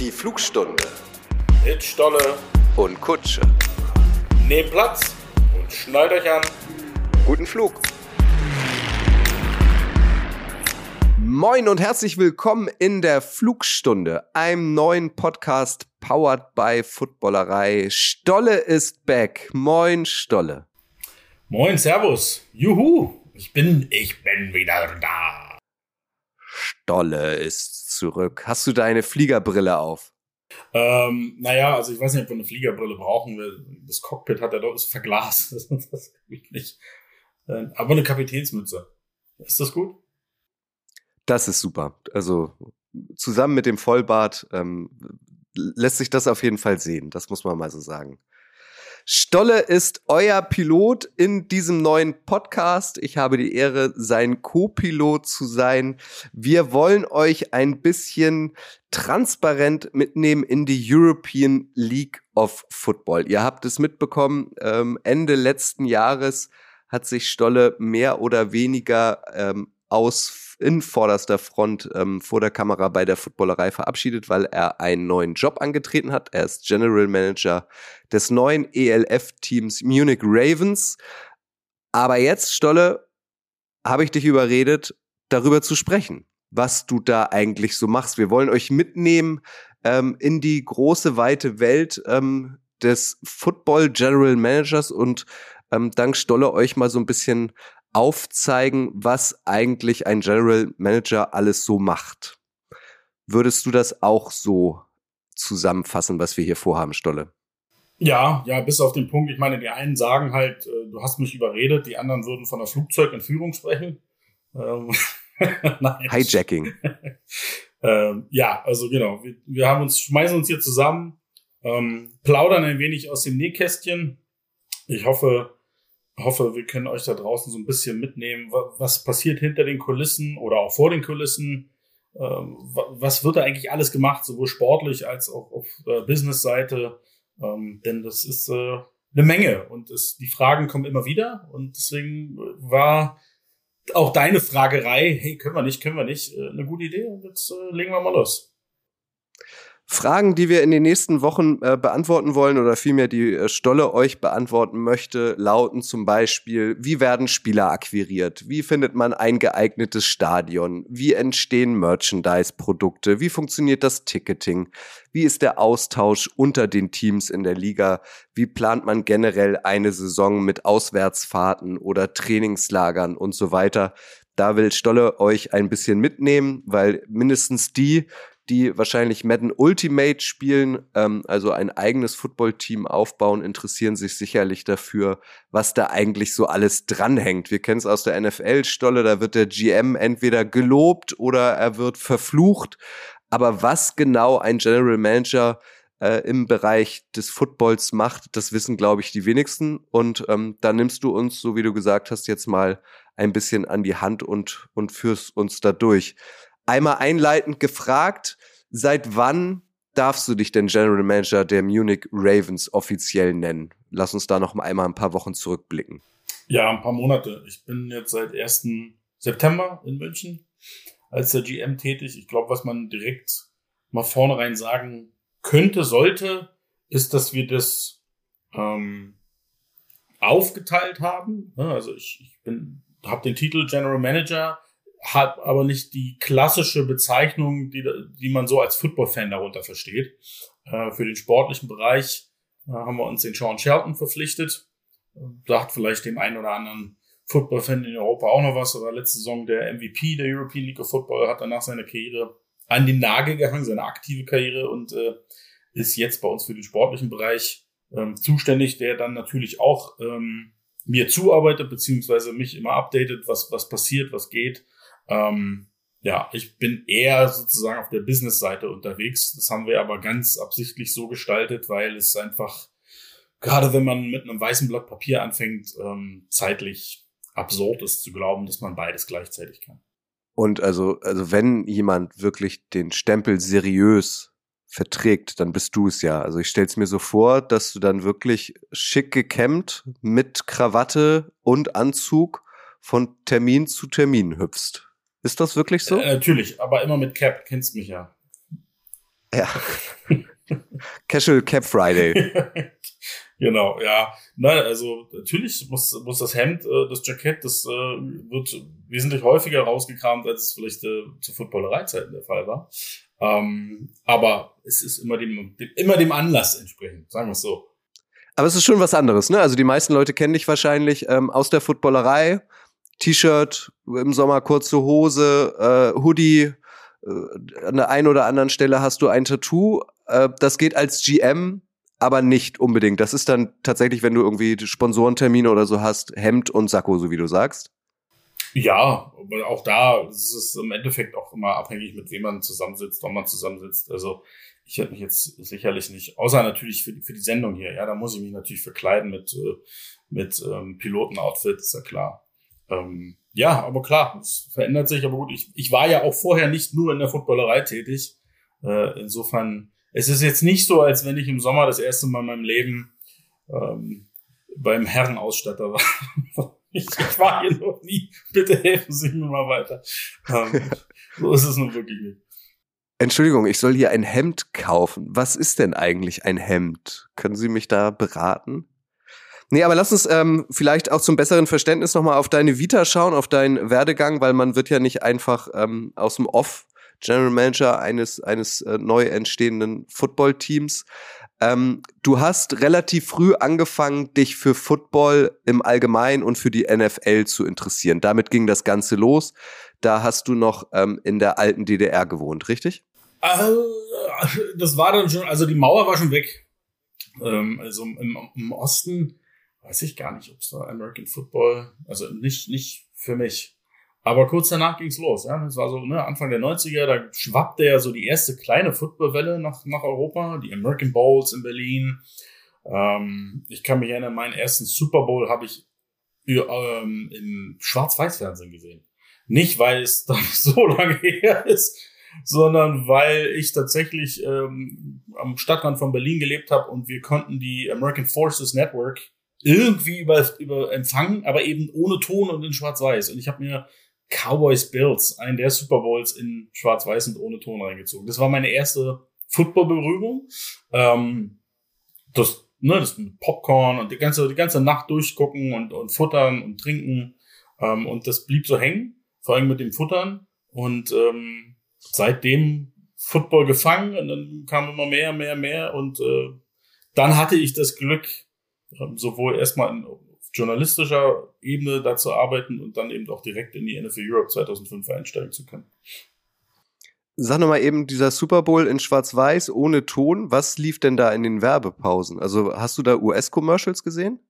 Die Flugstunde Mit Stolle. und Kutsche. Nehmt Platz und schnallt euch an. Guten Flug. Moin und herzlich willkommen in der Flugstunde, einem neuen Podcast powered by Footballerei. Stolle ist back. Moin Stolle. Moin, Servus. Juhu. Ich bin, ich bin wieder da. Stolle ist zurück. Hast du deine Fliegerbrille auf? Ähm, naja, also ich weiß nicht, ob wir eine Fliegerbrille brauchen. Das Cockpit hat ja doch ist verglast. Das, das geht nicht. Äh, Aber eine Kapitänsmütze. Ist das gut? Das ist super. Also zusammen mit dem Vollbart ähm, lässt sich das auf jeden Fall sehen. Das muss man mal so sagen. Stolle ist euer Pilot in diesem neuen Podcast. Ich habe die Ehre, sein Co-Pilot zu sein. Wir wollen euch ein bisschen transparent mitnehmen in die European League of Football. Ihr habt es mitbekommen, ähm, Ende letzten Jahres hat sich Stolle mehr oder weniger ähm, aus in vorderster Front ähm, vor der Kamera bei der Footballerei verabschiedet, weil er einen neuen Job angetreten hat. Er ist General Manager des neuen ELF-Teams Munich Ravens. Aber jetzt, Stolle, habe ich dich überredet, darüber zu sprechen, was du da eigentlich so machst. Wir wollen euch mitnehmen ähm, in die große, weite Welt ähm, des Football General Managers und ähm, dank Stolle euch mal so ein bisschen aufzeigen, was eigentlich ein General Manager alles so macht. Würdest du das auch so zusammenfassen, was wir hier vorhaben, Stolle? Ja, ja, bis auf den Punkt. Ich meine, die einen sagen halt, äh, du hast mich überredet, die anderen würden von der Flugzeugentführung sprechen. Ähm. Hijacking. ähm, ja, also genau. Wir, wir haben uns, schmeißen uns hier zusammen, ähm, plaudern ein wenig aus dem Nähkästchen. Ich hoffe, hoffe, wir können euch da draußen so ein bisschen mitnehmen, was passiert hinter den Kulissen oder auch vor den Kulissen. Ähm, was wird da eigentlich alles gemacht, sowohl sportlich als auch auf äh, Business-Seite? Ähm, denn das ist äh, eine Menge und es, die Fragen kommen immer wieder und deswegen war auch deine Fragerei, hey, können wir nicht, können wir nicht, äh, eine gute Idee und jetzt äh, legen wir mal los. Fragen, die wir in den nächsten Wochen äh, beantworten wollen oder vielmehr die äh, Stolle euch beantworten möchte, lauten zum Beispiel, wie werden Spieler akquiriert? Wie findet man ein geeignetes Stadion? Wie entstehen Merchandise-Produkte? Wie funktioniert das Ticketing? Wie ist der Austausch unter den Teams in der Liga? Wie plant man generell eine Saison mit Auswärtsfahrten oder Trainingslagern und so weiter? Da will Stolle euch ein bisschen mitnehmen, weil mindestens die, die wahrscheinlich Madden Ultimate spielen, ähm, also ein eigenes Footballteam aufbauen, interessieren sich sicherlich dafür, was da eigentlich so alles dranhängt. Wir kennen es aus der NFL-Stolle, da wird der GM entweder gelobt oder er wird verflucht. Aber was genau ein General Manager äh, im Bereich des Footballs macht, das wissen, glaube ich, die wenigsten. Und ähm, da nimmst du uns, so wie du gesagt hast, jetzt mal ein bisschen an die Hand und, und führst uns da durch einmal einleitend gefragt, seit wann darfst du dich denn General Manager der Munich Ravens offiziell nennen? Lass uns da noch einmal ein paar Wochen zurückblicken. Ja, ein paar Monate. Ich bin jetzt seit 1. September in München als der GM tätig. Ich glaube, was man direkt mal vornherein sagen könnte, sollte, ist, dass wir das ähm, aufgeteilt haben. Also ich, ich bin, habe den Titel General Manager hat aber nicht die klassische Bezeichnung, die, die man so als Football-Fan darunter versteht. Äh, für den sportlichen Bereich äh, haben wir uns den Sean Shelton verpflichtet. Sagt vielleicht dem einen oder anderen Football-Fan in Europa auch noch was. Aber letzte Saison der MVP der European League of Football hat danach seine Karriere an den Nagel gehangen, seine aktive Karriere und äh, ist jetzt bei uns für den sportlichen Bereich ähm, zuständig, der dann natürlich auch ähm, mir zuarbeitet, beziehungsweise mich immer updatet, was, was passiert, was geht ähm, ja, ich bin eher sozusagen auf der Business-Seite unterwegs. Das haben wir aber ganz absichtlich so gestaltet, weil es einfach, gerade wenn man mit einem weißen Blatt Papier anfängt, ähm, zeitlich absurd ist zu glauben, dass man beides gleichzeitig kann. Und also, also wenn jemand wirklich den Stempel seriös verträgt, dann bist du es ja. Also ich stell's mir so vor, dass du dann wirklich schick gekämmt mit Krawatte und Anzug von Termin zu Termin hüpfst. Ist das wirklich so? Äh, natürlich, aber immer mit Cap, kennst mich ja. Ja. Casual Cap Friday. genau, ja. Nein, also natürlich muss, muss das Hemd, äh, das Jackett, das äh, wird wesentlich häufiger rausgekramt, als es vielleicht äh, zu Footballereizeiten der Fall war. Ähm, aber es ist immer dem, dem, immer dem Anlass entsprechend, sagen wir es so. Aber es ist schon was anderes, ne? Also die meisten Leute kennen dich wahrscheinlich ähm, aus der Footballerei. T-Shirt, im Sommer kurze Hose, äh, Hoodie, äh, an der einen oder anderen Stelle hast du ein Tattoo. Äh, das geht als GM, aber nicht unbedingt. Das ist dann tatsächlich, wenn du irgendwie Sponsorentermine oder so hast, Hemd und Sakko, so wie du sagst. Ja, auch da ist es im Endeffekt auch immer abhängig, mit wem man zusammensitzt, ob man zusammensitzt. Also ich hätte mich jetzt sicherlich nicht, außer natürlich für die, für die Sendung hier, ja, da muss ich mich natürlich verkleiden mit, äh, mit ähm, Pilotenoutfit, ist ja klar. Ähm, ja, aber klar, es verändert sich, aber gut, ich, ich war ja auch vorher nicht nur in der Footballerei tätig. Äh, insofern, es ist jetzt nicht so, als wenn ich im Sommer das erste Mal in meinem Leben ähm, beim Herrenausstatter war. Ich, ich war hier noch nie. Bitte helfen Sie mir mal weiter. Ähm, so ist es nun wirklich nicht. Entschuldigung, ich soll hier ein Hemd kaufen. Was ist denn eigentlich ein Hemd? Können Sie mich da beraten? Nee, aber lass uns ähm, vielleicht auch zum besseren Verständnis nochmal auf deine Vita schauen, auf deinen Werdegang, weil man wird ja nicht einfach ähm, aus dem Off General Manager eines, eines äh, neu entstehenden Football-Teams. Ähm, du hast relativ früh angefangen, dich für Football im Allgemeinen und für die NFL zu interessieren. Damit ging das Ganze los. Da hast du noch ähm, in der alten DDR gewohnt, richtig? Äh, das war dann schon, also die Mauer war schon weg. Ähm, also im, im Osten weiß ich gar nicht, ob es da American Football, also nicht, nicht für mich. Aber kurz danach ging's los, ja. Das war so, ne, Anfang der 90er, da schwappte ja so die erste kleine Footballwelle nach, nach Europa, die American Bowls in Berlin. Ähm, ich kann mich erinnern, meinen ersten Super Bowl habe ich ähm, im Schwarz-Weiß-Fernsehen gesehen. Nicht, weil es dann so lange her ist, sondern weil ich tatsächlich ähm, am Stadtrand von Berlin gelebt habe und wir konnten die American Forces Network irgendwie über, über empfangen, aber eben ohne Ton und in Schwarz-Weiß. Und ich habe mir Cowboys Bills, einen der Super Bowls in Schwarz-Weiß und ohne Ton reingezogen. Das war meine erste Football-Berührung. Ähm, das, ne, das mit Popcorn und die ganze, die ganze Nacht durchgucken und, und futtern und trinken. Ähm, und das blieb so hängen, vor allem mit dem Futtern. Und ähm, seitdem Football gefangen und dann kam immer mehr, mehr, mehr. Und äh, dann hatte ich das Glück, sowohl erstmal in journalistischer Ebene dazu arbeiten und dann eben auch direkt in die NFL Europe 2005 einsteigen zu können. Sag nochmal eben, dieser Super Bowl in Schwarz-Weiß ohne Ton, was lief denn da in den Werbepausen? Also hast du da US-Commercials gesehen?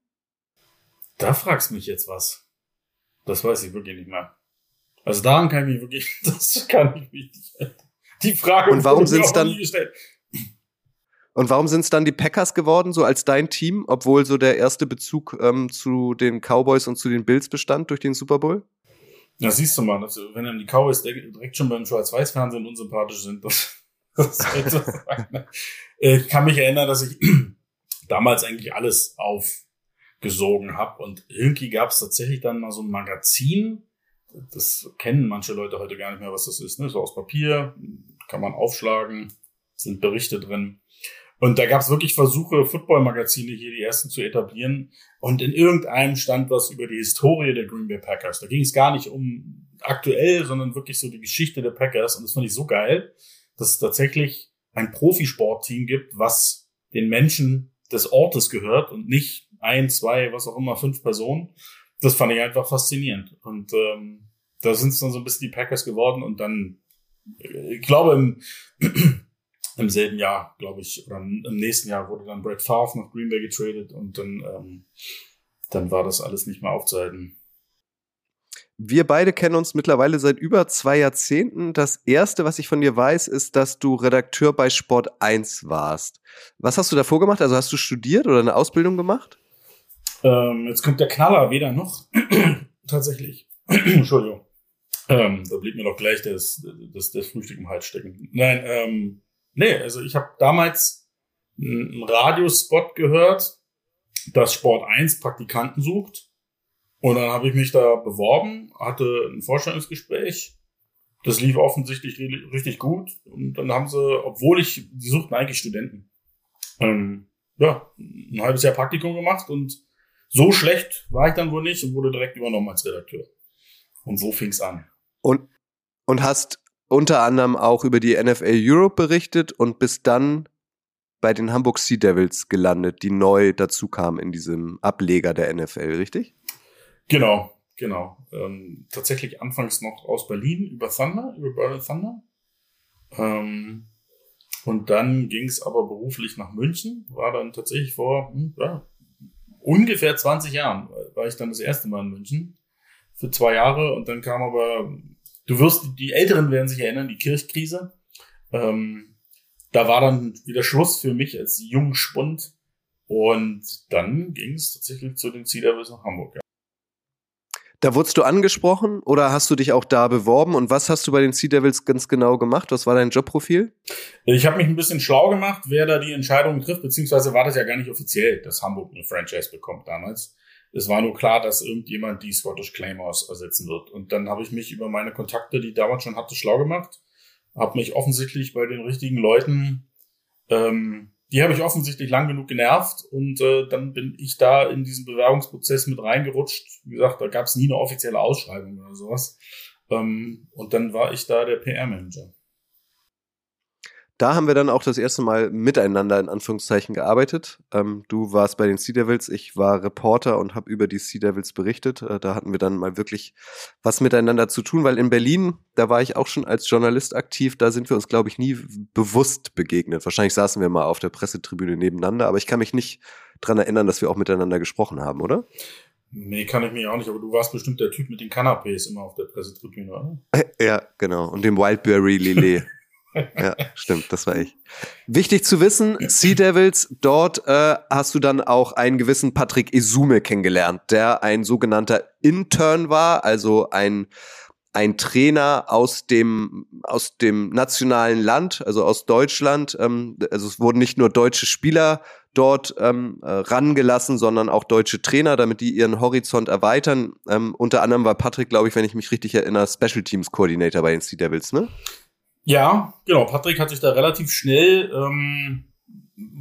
Da fragst du mich jetzt was. Das weiß ich wirklich nicht mehr. Also daran kann ich mich wirklich, das kann ich mich nicht. Die Frage und warum sind es dann? Und warum sind es dann die Packers geworden, so als dein Team, obwohl so der erste Bezug ähm, zu den Cowboys und zu den Bills bestand durch den Super Bowl? Ja, siehst du mal, also, wenn dann die Cowboys direkt schon beim Schwarz-Weiß-Fernsehen unsympathisch sind, das, das so ne? äh, Ich kann mich erinnern, dass ich damals eigentlich alles aufgesogen habe und irgendwie gab es tatsächlich dann mal so ein Magazin, das kennen manche Leute heute gar nicht mehr, was das ist, ne? so aus Papier, kann man aufschlagen, sind Berichte drin. Und da gab es wirklich Versuche, Football-Magazine hier die ersten zu etablieren. Und in irgendeinem stand was über die Historie der Green Bay Packers. Da ging es gar nicht um aktuell, sondern wirklich so die Geschichte der Packers. Und das fand ich so geil, dass es tatsächlich ein Profisportteam gibt, was den Menschen des Ortes gehört und nicht ein, zwei, was auch immer, fünf Personen. Das fand ich einfach faszinierend. Und ähm, da sind es dann so ein bisschen die Packers geworden und dann, ich glaube, im im selben Jahr, glaube ich, oder im nächsten Jahr wurde dann Brett Favre nach Green Bay getradet und dann, ähm, dann war das alles nicht mehr aufzuhalten. Wir beide kennen uns mittlerweile seit über zwei Jahrzehnten. Das erste, was ich von dir weiß, ist, dass du Redakteur bei Sport 1 warst. Was hast du davor gemacht? Also hast du studiert oder eine Ausbildung gemacht? Ähm, jetzt kommt der Knaller weder noch. Tatsächlich. Entschuldigung. Ähm, da blieb mir doch gleich das, das, das Frühstück im Hals stecken. Nein, ähm, Nee, also ich habe damals einen Radiospot gehört, dass Sport 1 Praktikanten sucht. Und dann habe ich mich da beworben, hatte ein Vorstellungsgespräch das lief offensichtlich richtig gut. Und dann haben sie, obwohl ich, die suchten eigentlich Studenten, ähm, ja, ein halbes Jahr Praktikum gemacht und so schlecht war ich dann wohl nicht und wurde direkt übernommen als Redakteur. Und so fing's an. Und, und hast unter anderem auch über die NFL Europe berichtet und bist dann bei den Hamburg Sea Devils gelandet, die neu dazu kamen in diesem Ableger der NFL, richtig? Genau, genau. Ähm, tatsächlich anfangs noch aus Berlin über Thunder, über Berlin Thunder. Ähm, und dann ging es aber beruflich nach München, war dann tatsächlich vor hm, ja, ungefähr 20 Jahren, war ich dann das erste Mal in München für zwei Jahre und dann kam aber, du wirst, die Älteren werden sich erinnern, die Kirchkrise. Ähm, da war dann wieder Schluss für mich als jungen Spund und dann ging es tatsächlich zu den Sea Devils nach Hamburg. Ja. Da wurdest du angesprochen oder hast du dich auch da beworben und was hast du bei den Sea Devils ganz genau gemacht? Was war dein Jobprofil? Ich habe mich ein bisschen schlau gemacht, wer da die Entscheidungen trifft, beziehungsweise war das ja gar nicht offiziell, dass Hamburg eine Franchise bekommt damals. Es war nur klar, dass irgendjemand die Scottish Claymores ersetzen wird. Und dann habe ich mich über meine Kontakte, die ich damals schon hatte, schlau gemacht, habe mich offensichtlich bei den richtigen Leuten ähm, die habe ich offensichtlich lang genug genervt und äh, dann bin ich da in diesen Bewerbungsprozess mit reingerutscht. Wie gesagt, da gab es nie eine offizielle Ausschreibung oder sowas. Ähm, und dann war ich da der PR-Manager. Da haben wir dann auch das erste Mal miteinander in Anführungszeichen gearbeitet. Ähm, du warst bei den Sea Devils, ich war Reporter und habe über die Sea Devils berichtet. Äh, da hatten wir dann mal wirklich was miteinander zu tun, weil in Berlin, da war ich auch schon als Journalist aktiv, da sind wir uns, glaube ich, nie bewusst begegnet. Wahrscheinlich saßen wir mal auf der Pressetribüne nebeneinander, aber ich kann mich nicht dran erinnern, dass wir auch miteinander gesprochen haben, oder? Nee, kann ich mich auch nicht, aber du warst bestimmt der Typ mit den Kanapés immer auf der Pressetribüne, oder? Ja, genau. Und dem Wildberry Lillet ja, stimmt, das war ich. Wichtig zu wissen, Sea Devils, dort äh, hast du dann auch einen gewissen Patrick Esume kennengelernt, der ein sogenannter Intern war, also ein ein Trainer aus dem aus dem nationalen Land, also aus Deutschland. Ähm, also es wurden nicht nur deutsche Spieler dort ähm, äh, rangelassen, sondern auch deutsche Trainer, damit die ihren Horizont erweitern. Ähm, unter anderem war Patrick, glaube ich, wenn ich mich richtig erinnere, Special Teams Coordinator bei den Sea Devils, ne? Ja, genau. Patrick hat sich da relativ schnell, ähm,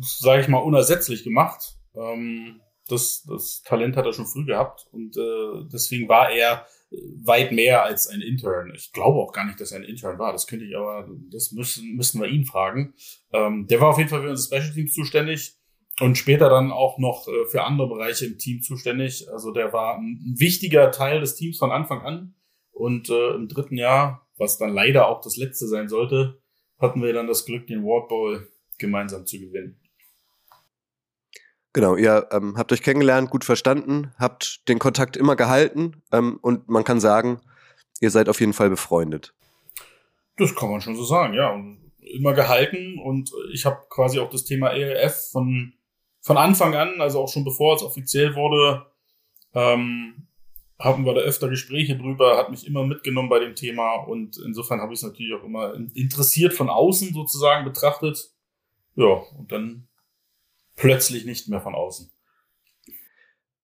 sage ich mal, unersetzlich gemacht. Ähm, das, das Talent hat er schon früh gehabt und äh, deswegen war er weit mehr als ein Intern. Ich glaube auch gar nicht, dass er ein Intern war. Das könnte ich aber, das müssen, müssten wir ihn fragen. Ähm, der war auf jeden Fall für unsere Special Teams zuständig und später dann auch noch äh, für andere Bereiche im Team zuständig. Also der war ein, ein wichtiger Teil des Teams von Anfang an. Und äh, im dritten Jahr was dann leider auch das letzte sein sollte, hatten wir dann das Glück, den Ward Bowl gemeinsam zu gewinnen. Genau, ihr ähm, habt euch kennengelernt, gut verstanden, habt den Kontakt immer gehalten ähm, und man kann sagen, ihr seid auf jeden Fall befreundet. Das kann man schon so sagen, ja. Und immer gehalten und ich habe quasi auch das Thema ELF von, von Anfang an, also auch schon bevor es offiziell wurde, ähm, haben wir da öfter Gespräche drüber, hat mich immer mitgenommen bei dem Thema und insofern habe ich es natürlich auch immer interessiert von außen sozusagen betrachtet. Ja, und dann plötzlich nicht mehr von außen.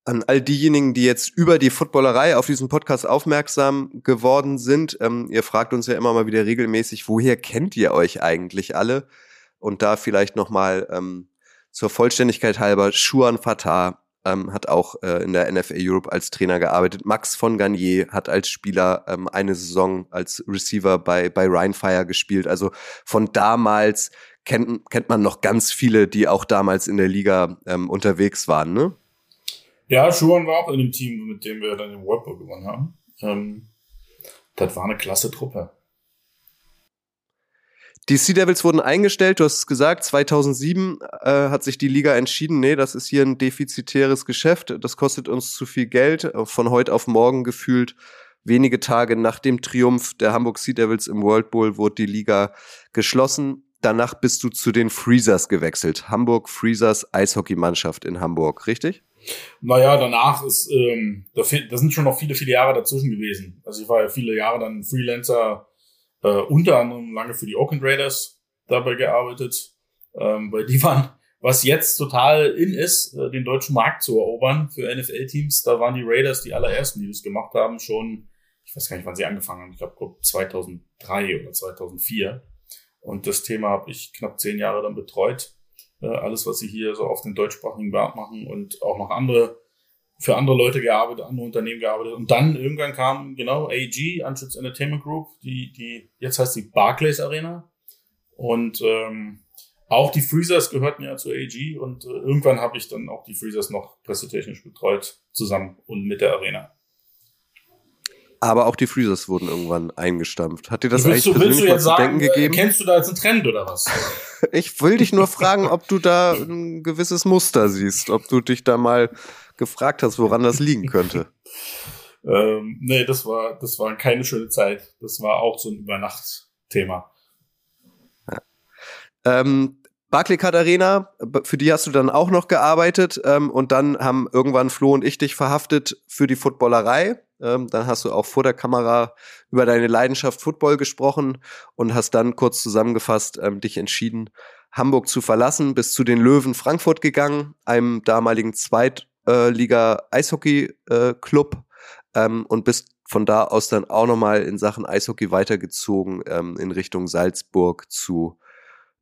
An all diejenigen, die jetzt über die Footballerei auf diesen Podcast aufmerksam geworden sind, ähm, ihr fragt uns ja immer mal wieder regelmäßig, woher kennt ihr euch eigentlich alle? Und da vielleicht nochmal ähm, zur Vollständigkeit halber, Schuan Fatah, ähm, hat auch äh, in der NFL Europe als Trainer gearbeitet. Max von Garnier hat als Spieler ähm, eine Saison als Receiver bei, bei Rheinfire gespielt. Also von damals kennt, kennt man noch ganz viele, die auch damals in der Liga ähm, unterwegs waren, ne? Ja, Schuhan war auch in dem Team, mit dem wir dann den World Bowl gewonnen haben. Ähm, das war eine klasse Truppe. Die Sea Devils wurden eingestellt, du hast es gesagt, 2007 äh, hat sich die Liga entschieden, nee, das ist hier ein defizitäres Geschäft, das kostet uns zu viel Geld, von heute auf morgen gefühlt. Wenige Tage nach dem Triumph der Hamburg Sea Devils im World Bowl wurde die Liga geschlossen. Danach bist du zu den Freezers gewechselt. Hamburg Freezers Eishockeymannschaft in Hamburg, richtig? Naja, danach ist, ähm, da, da sind schon noch viele, viele Jahre dazwischen gewesen. Also ich war ja viele Jahre dann Freelancer äh, unter anderem lange für die Oakland Raiders dabei gearbeitet, ähm, weil die waren, was jetzt total in ist, äh, den deutschen Markt zu erobern für NFL-Teams, da waren die Raiders die allerersten, die das gemacht haben, schon ich weiß gar nicht, wann sie angefangen haben, ich glaube 2003 oder 2004. Und das Thema habe ich knapp zehn Jahre dann betreut. Äh, alles, was sie hier so auf den deutschsprachigen Markt machen und auch noch andere, für andere Leute gearbeitet, andere Unternehmen gearbeitet. Und dann irgendwann kam genau AG, Anschutz Entertainment Group, die, die, jetzt heißt die Barclays Arena. Und ähm, auch die Freezers gehörten ja zu AG und äh, irgendwann habe ich dann auch die Freezers noch pressetechnisch betreut, zusammen und mit der Arena. Aber auch die Freezers wurden irgendwann eingestampft. Hat dir das willst eigentlich du, willst du jetzt sagen, gegeben? Kennst du da jetzt einen Trend oder was? ich will dich nur fragen, ob du da ein gewisses Muster siehst, ob du dich da mal gefragt hast, woran das liegen könnte. ähm, nee, das war, das war keine schöne Zeit. Das war auch so ein Übernachtthema. Ja. Ähm, Barclaycard Arena, für die hast du dann auch noch gearbeitet ähm, und dann haben irgendwann Flo und ich dich verhaftet für die Footballerei. Ähm, dann hast du auch vor der Kamera über deine Leidenschaft Football gesprochen und hast dann kurz zusammengefasst ähm, dich entschieden, Hamburg zu verlassen, bis zu den Löwen Frankfurt gegangen, einem damaligen Zweitliga-Eishockey-Club äh, ähm, und bist von da aus dann auch nochmal in Sachen Eishockey weitergezogen ähm, in Richtung Salzburg zu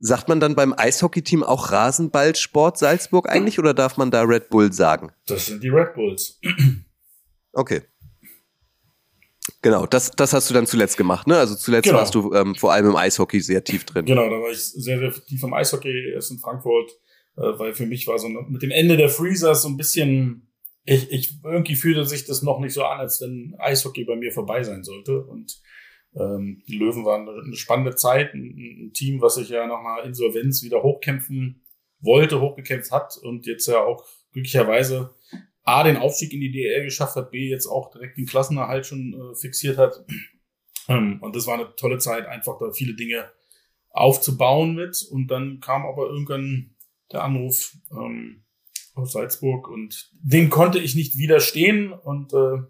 Sagt man dann beim Eishockeyteam auch Rasenballsport Salzburg eigentlich oder darf man da Red Bull sagen? Das sind die Red Bulls. Okay. Genau, das, das hast du dann zuletzt gemacht, ne? Also zuletzt genau. warst du ähm, vor allem im Eishockey sehr tief drin. Genau, da war ich sehr, sehr tief im Eishockey erst in Frankfurt, äh, weil für mich war so mit dem Ende der Freezers so ein bisschen, ich, ich irgendwie fühlte sich das noch nicht so an, als wenn Eishockey bei mir vorbei sein sollte. Und ähm, die Löwen waren eine spannende Zeit, ein, ein, Team, was sich ja nach einer Insolvenz wieder hochkämpfen wollte, hochgekämpft hat und jetzt ja auch glücklicherweise A, den Aufstieg in die DL geschafft hat, B, jetzt auch direkt den Klassenerhalt schon äh, fixiert hat. Ähm, und das war eine tolle Zeit, einfach da viele Dinge aufzubauen mit. Und dann kam aber irgendwann der Anruf ähm, aus Salzburg und dem konnte ich nicht widerstehen. Und äh,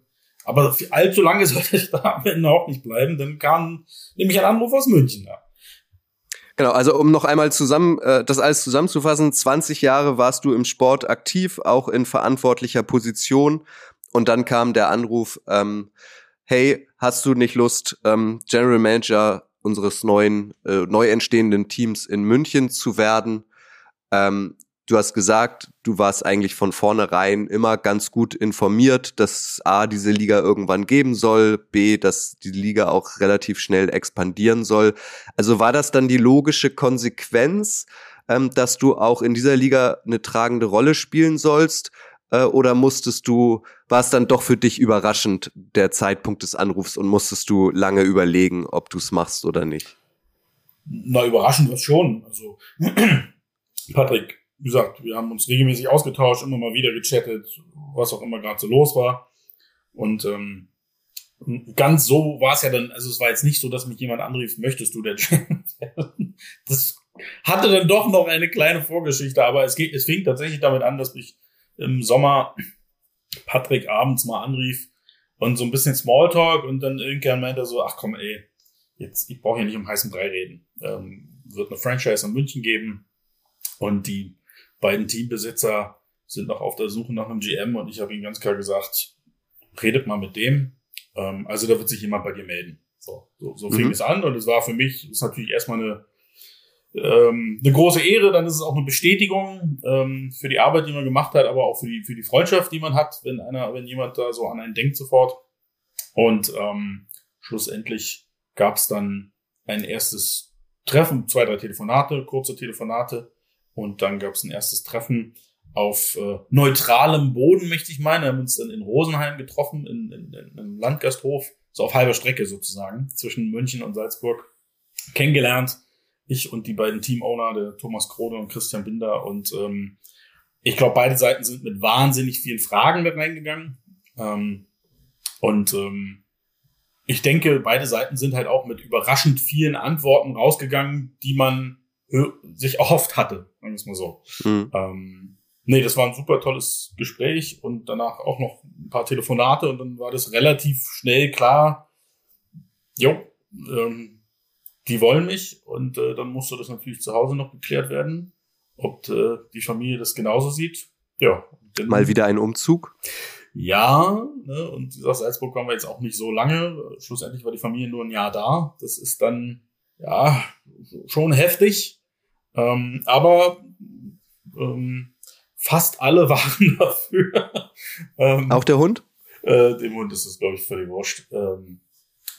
aber allzu lange sollte ich da am Ende auch nicht bleiben. Dann kam nämlich ein Anruf aus München. Ja. Genau, also um noch einmal zusammen äh, das alles zusammenzufassen, 20 Jahre warst du im Sport aktiv, auch in verantwortlicher Position und dann kam der Anruf, ähm, hey, hast du nicht Lust, ähm, General Manager unseres neuen, äh, neu entstehenden Teams in München zu werden? Ähm, du hast gesagt, du warst eigentlich von vornherein immer ganz gut informiert, dass A, diese Liga irgendwann geben soll, B, dass die Liga auch relativ schnell expandieren soll. Also war das dann die logische Konsequenz, ähm, dass du auch in dieser Liga eine tragende Rolle spielen sollst? Äh, oder musstest du, war es dann doch für dich überraschend, der Zeitpunkt des Anrufs und musstest du lange überlegen, ob du es machst oder nicht? Na, überraschend was schon. Also, Patrick, wie gesagt, wir haben uns regelmäßig ausgetauscht, immer mal wieder gechattet, was auch immer gerade so los war. Und ähm, ganz so war es ja dann, also es war jetzt nicht so, dass mich jemand anrief, möchtest du der Champion werden? Das hatte dann doch noch eine kleine Vorgeschichte, aber es, geht, es fing tatsächlich damit an, dass mich im Sommer Patrick abends mal anrief und so ein bisschen Smalltalk und dann irgendwann meinte er so, ach komm ey, jetzt, ich brauche hier nicht um heißen Brei reden. Ähm, wird eine Franchise in München geben und die beiden Teambesitzer sind noch auf der Suche nach einem GM und ich habe ihnen ganz klar gesagt, redet mal mit dem. Ähm, also da wird sich jemand bei dir melden. So, so, so fing mhm. es an und es war für mich, ist natürlich erstmal eine, ähm, eine große Ehre, dann ist es auch eine Bestätigung ähm, für die Arbeit, die man gemacht hat, aber auch für die, für die Freundschaft, die man hat, wenn einer, wenn jemand da so an einen denkt sofort. Und ähm, schlussendlich gab es dann ein erstes Treffen, zwei, drei Telefonate, kurze Telefonate, und dann gab es ein erstes Treffen auf äh, neutralem Boden, möchte ich meinen. Wir haben uns dann in Rosenheim getroffen, in, in, in einem Landgasthof, so auf halber Strecke sozusagen, zwischen München und Salzburg, kennengelernt. Ich und die beiden Team-Owner, der Thomas Krone und Christian Binder. Und ähm, ich glaube, beide Seiten sind mit wahnsinnig vielen Fragen da reingegangen. Ähm, und ähm, ich denke, beide Seiten sind halt auch mit überraschend vielen Antworten rausgegangen, die man sich erhofft hatte, sagen wir es mal so. Mhm. Ähm, nee, das war ein super tolles Gespräch und danach auch noch ein paar Telefonate und dann war das relativ schnell klar, jo, ähm, die wollen mich und äh, dann musste das natürlich zu Hause noch geklärt werden, ob äh, die Familie das genauso sieht. Ja. Mal wieder ein Umzug? Ja, ne, und aus Salzburg waren wir jetzt auch nicht so lange. Schlussendlich war die Familie nur ein Jahr da. Das ist dann, ja, schon heftig. Ähm, aber ähm, fast alle waren dafür. ähm, auch der Hund? Äh, dem Hund ist es, glaube ich, völlig wurscht. Ähm,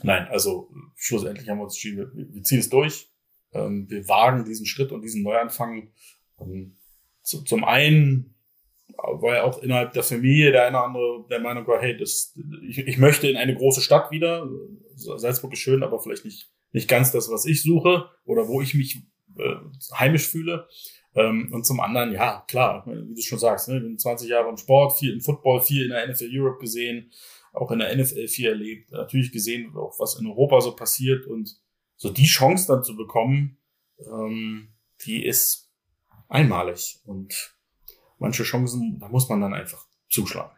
nein, also schlussendlich haben wir uns entschieden, wir, wir ziehen es durch. Ähm, wir wagen diesen Schritt und diesen Neuanfang. Ähm, zu, zum einen war ja auch innerhalb der Familie der eine oder andere der Meinung war, hey, das, ich, ich möchte in eine große Stadt wieder. Salzburg ist schön, aber vielleicht nicht, nicht ganz das, was ich suche oder wo ich mich äh, heimisch fühle. Ähm, und zum anderen, ja, klar, wie du schon sagst, ne, bin 20 Jahre im Sport, viel im Football, viel in der NFL Europe gesehen, auch in der NFL viel erlebt, natürlich gesehen, auch was in Europa so passiert und so die Chance dann zu bekommen, ähm, die ist einmalig und manche Chancen, da muss man dann einfach zuschlagen.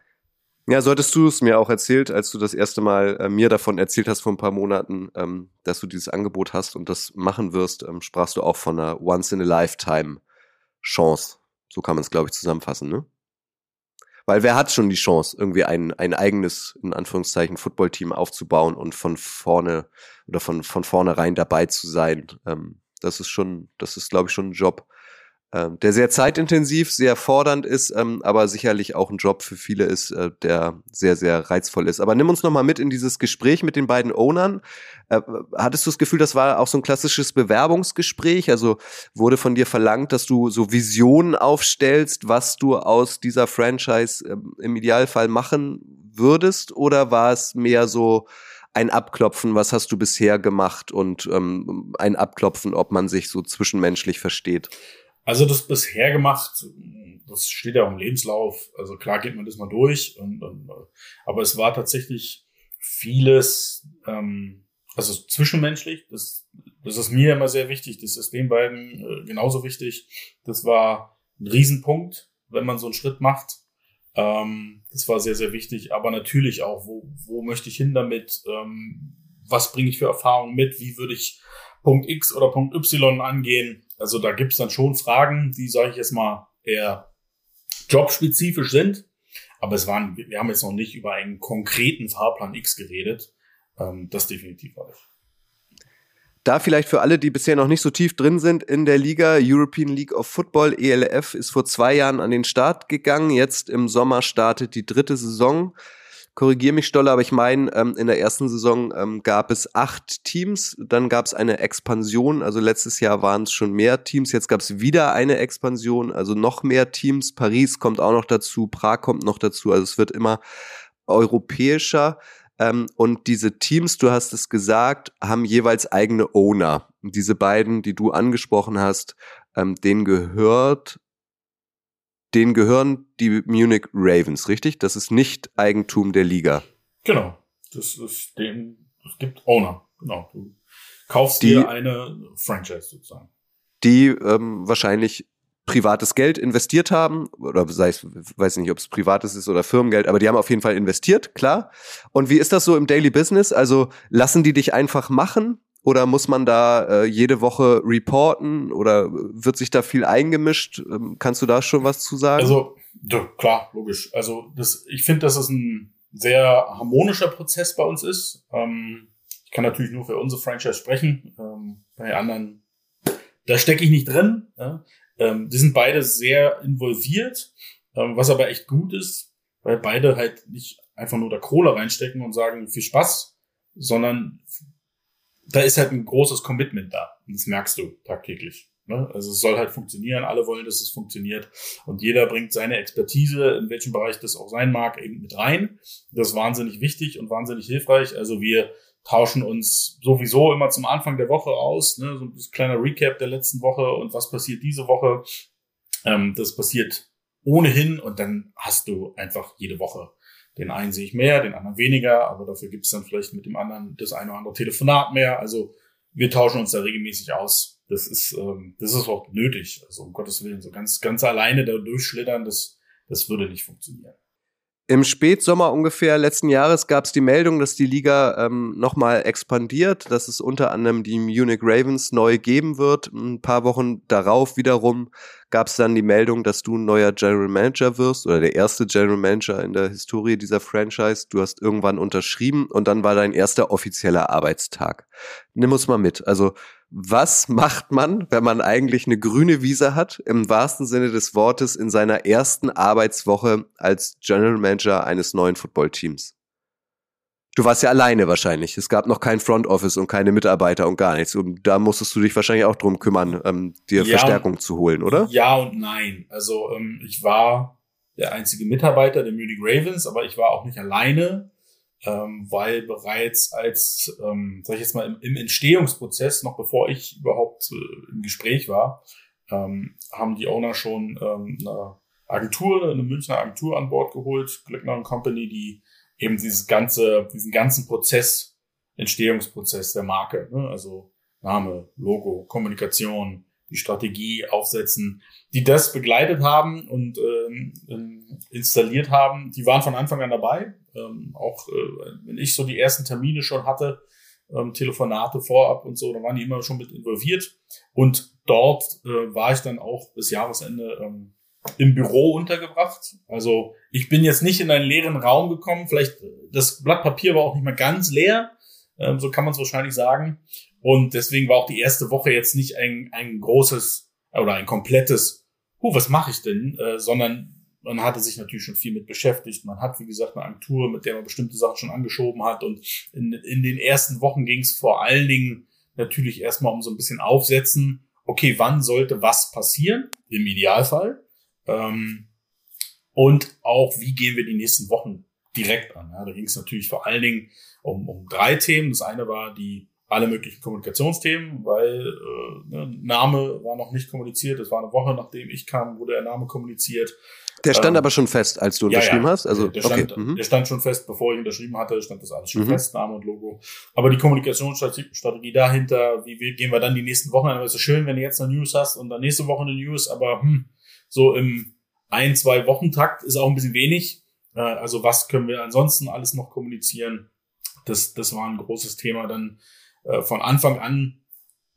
Ja, so hattest du es mir auch erzählt, als du das erste Mal äh, mir davon erzählt hast vor ein paar Monaten, ähm, dass du dieses Angebot hast und das machen wirst, ähm, sprachst du auch von einer Once-in-a-Lifetime-Chance. So kann man es, glaube ich, zusammenfassen, ne? Weil wer hat schon die Chance, irgendwie ein, ein eigenes, in Anführungszeichen, Footballteam aufzubauen und von vorne oder von, von vornherein dabei zu sein? Ähm, das ist schon, das ist, glaube ich, schon ein Job, ähm, der sehr zeitintensiv, sehr fordernd ist, ähm, aber sicherlich auch ein Job für viele ist, äh, der sehr, sehr reizvoll ist. Aber nimm uns nochmal mit in dieses Gespräch mit den beiden Ownern. Äh, hattest du das Gefühl, das war auch so ein klassisches Bewerbungsgespräch? Also wurde von dir verlangt, dass du so Visionen aufstellst, was du aus dieser Franchise äh, im Idealfall machen würdest? Oder war es mehr so, ein Abklopfen, was hast du bisher gemacht und ähm, ein Abklopfen, ob man sich so zwischenmenschlich versteht? Also das bisher gemacht, das steht ja im Lebenslauf. Also klar geht man das mal durch. Und, und, aber es war tatsächlich vieles, ähm, also zwischenmenschlich. Das, das ist mir immer sehr wichtig. Das ist den beiden äh, genauso wichtig. Das war ein Riesenpunkt, wenn man so einen Schritt macht. Ähm, das war sehr, sehr wichtig. Aber natürlich auch, wo, wo möchte ich hin damit? Ähm, was bringe ich für Erfahrungen mit? Wie würde ich Punkt X oder Punkt Y angehen? Also da gibt's dann schon Fragen, die, sage ich jetzt mal, eher jobspezifisch sind. Aber es waren, wir haben jetzt noch nicht über einen konkreten Fahrplan X geredet. Ähm, das definitiv war nicht. Da vielleicht für alle, die bisher noch nicht so tief drin sind in der Liga, European League of Football, ELF, ist vor zwei Jahren an den Start gegangen. Jetzt im Sommer startet die dritte Saison korrigiere mich Stolle, aber ich meine, ähm, in der ersten Saison ähm, gab es acht Teams, dann gab es eine Expansion, also letztes Jahr waren es schon mehr Teams, jetzt gab es wieder eine Expansion, also noch mehr Teams, Paris kommt auch noch dazu, Prag kommt noch dazu, also es wird immer europäischer. Ähm, und diese Teams, du hast es gesagt, haben jeweils eigene Owner. Und diese beiden, die du angesprochen hast, ähm, denen gehört denen gehören die Munich Ravens, richtig? Das ist nicht Eigentum der Liga. Genau. Das ist den, es gibt Owner. Genau. Du kaufst die, dir eine Franchise sozusagen. Die ähm, wahrscheinlich privates Geld investiert haben, oder sei es, weiß nicht, ob es privates ist oder Firmengeld, aber die haben auf jeden Fall investiert, klar. Und wie ist das so im Daily Business? Also lassen die dich einfach machen oder muss man da äh, jede Woche reporten oder wird sich da viel eingemischt? Ähm, kannst du da schon was zu sagen? Also, ja, klar, logisch. Also das, ich finde, dass es ein sehr harmonischer Prozess bei uns ist. Ähm, ich kann natürlich nur für unsere Franchise sprechen. Ähm, bei anderen, da stecke ich nicht drin. Ja? Ähm, die sind beide sehr involviert, ähm, was aber echt gut ist, weil beide halt nicht einfach nur da Kohle reinstecken und sagen, viel Spaß, sondern da ist halt ein großes Commitment da. Und das merkst du tagtäglich. Ne? Also es soll halt funktionieren, alle wollen, dass es funktioniert. Und jeder bringt seine Expertise, in welchem Bereich das auch sein mag, eben mit rein. Das ist wahnsinnig wichtig und wahnsinnig hilfreich. Also wir tauschen uns sowieso immer zum Anfang der Woche aus. Ne? So ein kleiner Recap der letzten Woche und was passiert diese Woche. Ähm, das passiert ohnehin und dann hast du einfach jede Woche den einen sehe ich mehr, den anderen weniger, aber dafür gibt es dann vielleicht mit dem anderen das eine oder andere Telefonat mehr. Also wir tauschen uns da regelmäßig aus. Das ist, ähm, das ist auch nötig. Also um Gottes Willen, so ganz, ganz alleine da durchschlittern, das, das würde nicht funktionieren. Im Spätsommer ungefähr letzten Jahres gab es die Meldung, dass die Liga ähm, nochmal expandiert, dass es unter anderem die Munich Ravens neu geben wird. Ein paar Wochen darauf wiederum gab es dann die Meldung, dass du ein neuer General Manager wirst oder der erste General Manager in der Historie dieser Franchise. Du hast irgendwann unterschrieben und dann war dein erster offizieller Arbeitstag. Nimm uns mal mit. Also was macht man, wenn man eigentlich eine grüne Visa hat, im wahrsten Sinne des Wortes, in seiner ersten Arbeitswoche als General Manager eines neuen Footballteams? Du warst ja alleine wahrscheinlich. Es gab noch kein Front Office und keine Mitarbeiter und gar nichts. Und da musstest du dich wahrscheinlich auch drum kümmern, ähm, dir ja, Verstärkung zu holen, oder? Ja und nein. Also ähm, ich war der einzige Mitarbeiter der Munich Ravens, aber ich war auch nicht alleine ähm, weil bereits als, ähm, sag ich jetzt mal, im, im Entstehungsprozess, noch bevor ich überhaupt äh, im Gespräch war, ähm, haben die Owner schon ähm, eine Agentur, eine Münchner Agentur an Bord geholt, Glöckner Company, die eben dieses ganze, diesen ganzen Prozess, Entstehungsprozess der Marke, ne? also Name, Logo, Kommunikation, die Strategie aufsetzen, die das begleitet haben und ähm, installiert haben, die waren von Anfang an dabei. Ähm, auch äh, wenn ich so die ersten Termine schon hatte, ähm, Telefonate vorab und so, da waren die immer schon mit involviert. Und dort äh, war ich dann auch bis Jahresende ähm, im Büro untergebracht. Also ich bin jetzt nicht in einen leeren Raum gekommen. Vielleicht äh, das Blatt Papier war auch nicht mehr ganz leer. Ähm, so kann man es wahrscheinlich sagen. Und deswegen war auch die erste Woche jetzt nicht ein, ein großes oder ein komplettes, huh, was mache ich denn, äh, sondern man hatte sich natürlich schon viel mit beschäftigt. Man hat, wie gesagt, eine Agentur, mit der man bestimmte Sachen schon angeschoben hat. Und in, in den ersten Wochen ging es vor allen Dingen natürlich erstmal um so ein bisschen aufsetzen. Okay, wann sollte was passieren? Im Idealfall. Ähm, und auch, wie gehen wir die nächsten Wochen direkt an? Ja, da ging es natürlich vor allen Dingen um, um drei Themen. Das eine war die alle möglichen Kommunikationsthemen, weil äh, ne, Name war noch nicht kommuniziert. Es war eine Woche, nachdem ich kam, wurde der Name kommuniziert. Der stand ähm, aber schon fest, als du unterschrieben ja, ja. hast. Also der stand, okay. Mhm. der stand schon fest, bevor ich unterschrieben hatte, stand das alles schon mhm. fest, Name und Logo. Aber die Kommunikationsstrategie dahinter, wie, wie gehen wir dann die nächsten Wochen an? Es ist schön, wenn du jetzt eine News hast und dann nächste Woche eine News, aber hm, so im ein, zwei Wochen Takt ist auch ein bisschen wenig. Äh, also was können wir ansonsten alles noch kommunizieren? Das, das war ein großes Thema. Dann äh, von Anfang an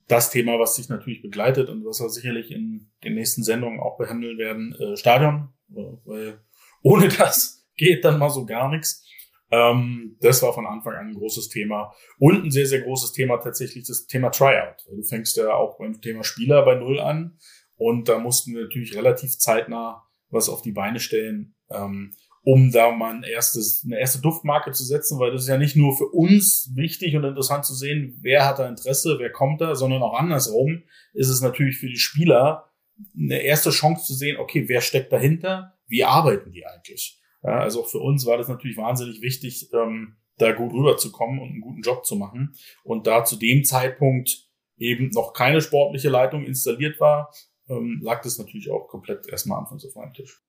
das Thema, was sich natürlich begleitet und was wir sicherlich in den nächsten Sendungen auch behandeln werden, äh, Stadion, äh, weil ohne das geht dann mal so gar nichts. Ähm, das war von Anfang an ein großes Thema und ein sehr, sehr großes Thema tatsächlich das Thema Tryout. Du fängst ja auch beim Thema Spieler bei Null an und da mussten wir natürlich relativ zeitnah was auf die Beine stellen. Ähm, um da mal ein erstes, eine erste Duftmarke zu setzen, weil das ist ja nicht nur für uns wichtig und interessant zu sehen, wer hat da Interesse, wer kommt da, sondern auch andersrum ist es natürlich für die Spieler eine erste Chance zu sehen, okay, wer steckt dahinter, wie arbeiten die eigentlich. Ja, also auch für uns war das natürlich wahnsinnig wichtig, ähm, da gut rüberzukommen und einen guten Job zu machen. Und da zu dem Zeitpunkt eben noch keine sportliche Leitung installiert war, ähm, lag das natürlich auch komplett erstmal anfangs auf meinem Tisch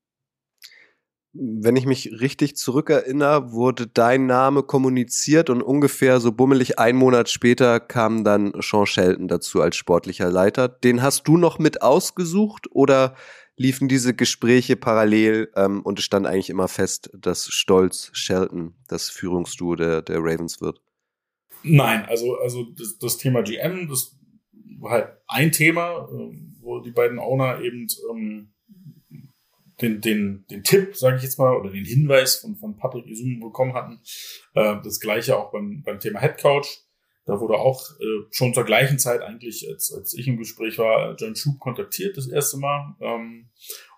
wenn ich mich richtig zurückerinnere, wurde dein Name kommuniziert und ungefähr so bummelig ein Monat später kam dann Sean Shelton dazu als sportlicher Leiter. Den hast du noch mit ausgesucht oder liefen diese Gespräche parallel ähm, und es stand eigentlich immer fest, dass Stolz Shelton das Führungsduo der, der Ravens wird? Nein, also, also das, das Thema GM, das war halt ein Thema, ähm, wo die beiden Owner eben ähm, den, den, den Tipp, sage ich jetzt mal, oder den Hinweis von, von Patrick Isum bekommen hatten. Äh, das gleiche auch beim, beim Thema Head Coach. Da wurde auch äh, schon zur gleichen Zeit eigentlich, als, als ich im Gespräch war, John Schub kontaktiert das erste Mal. Ähm,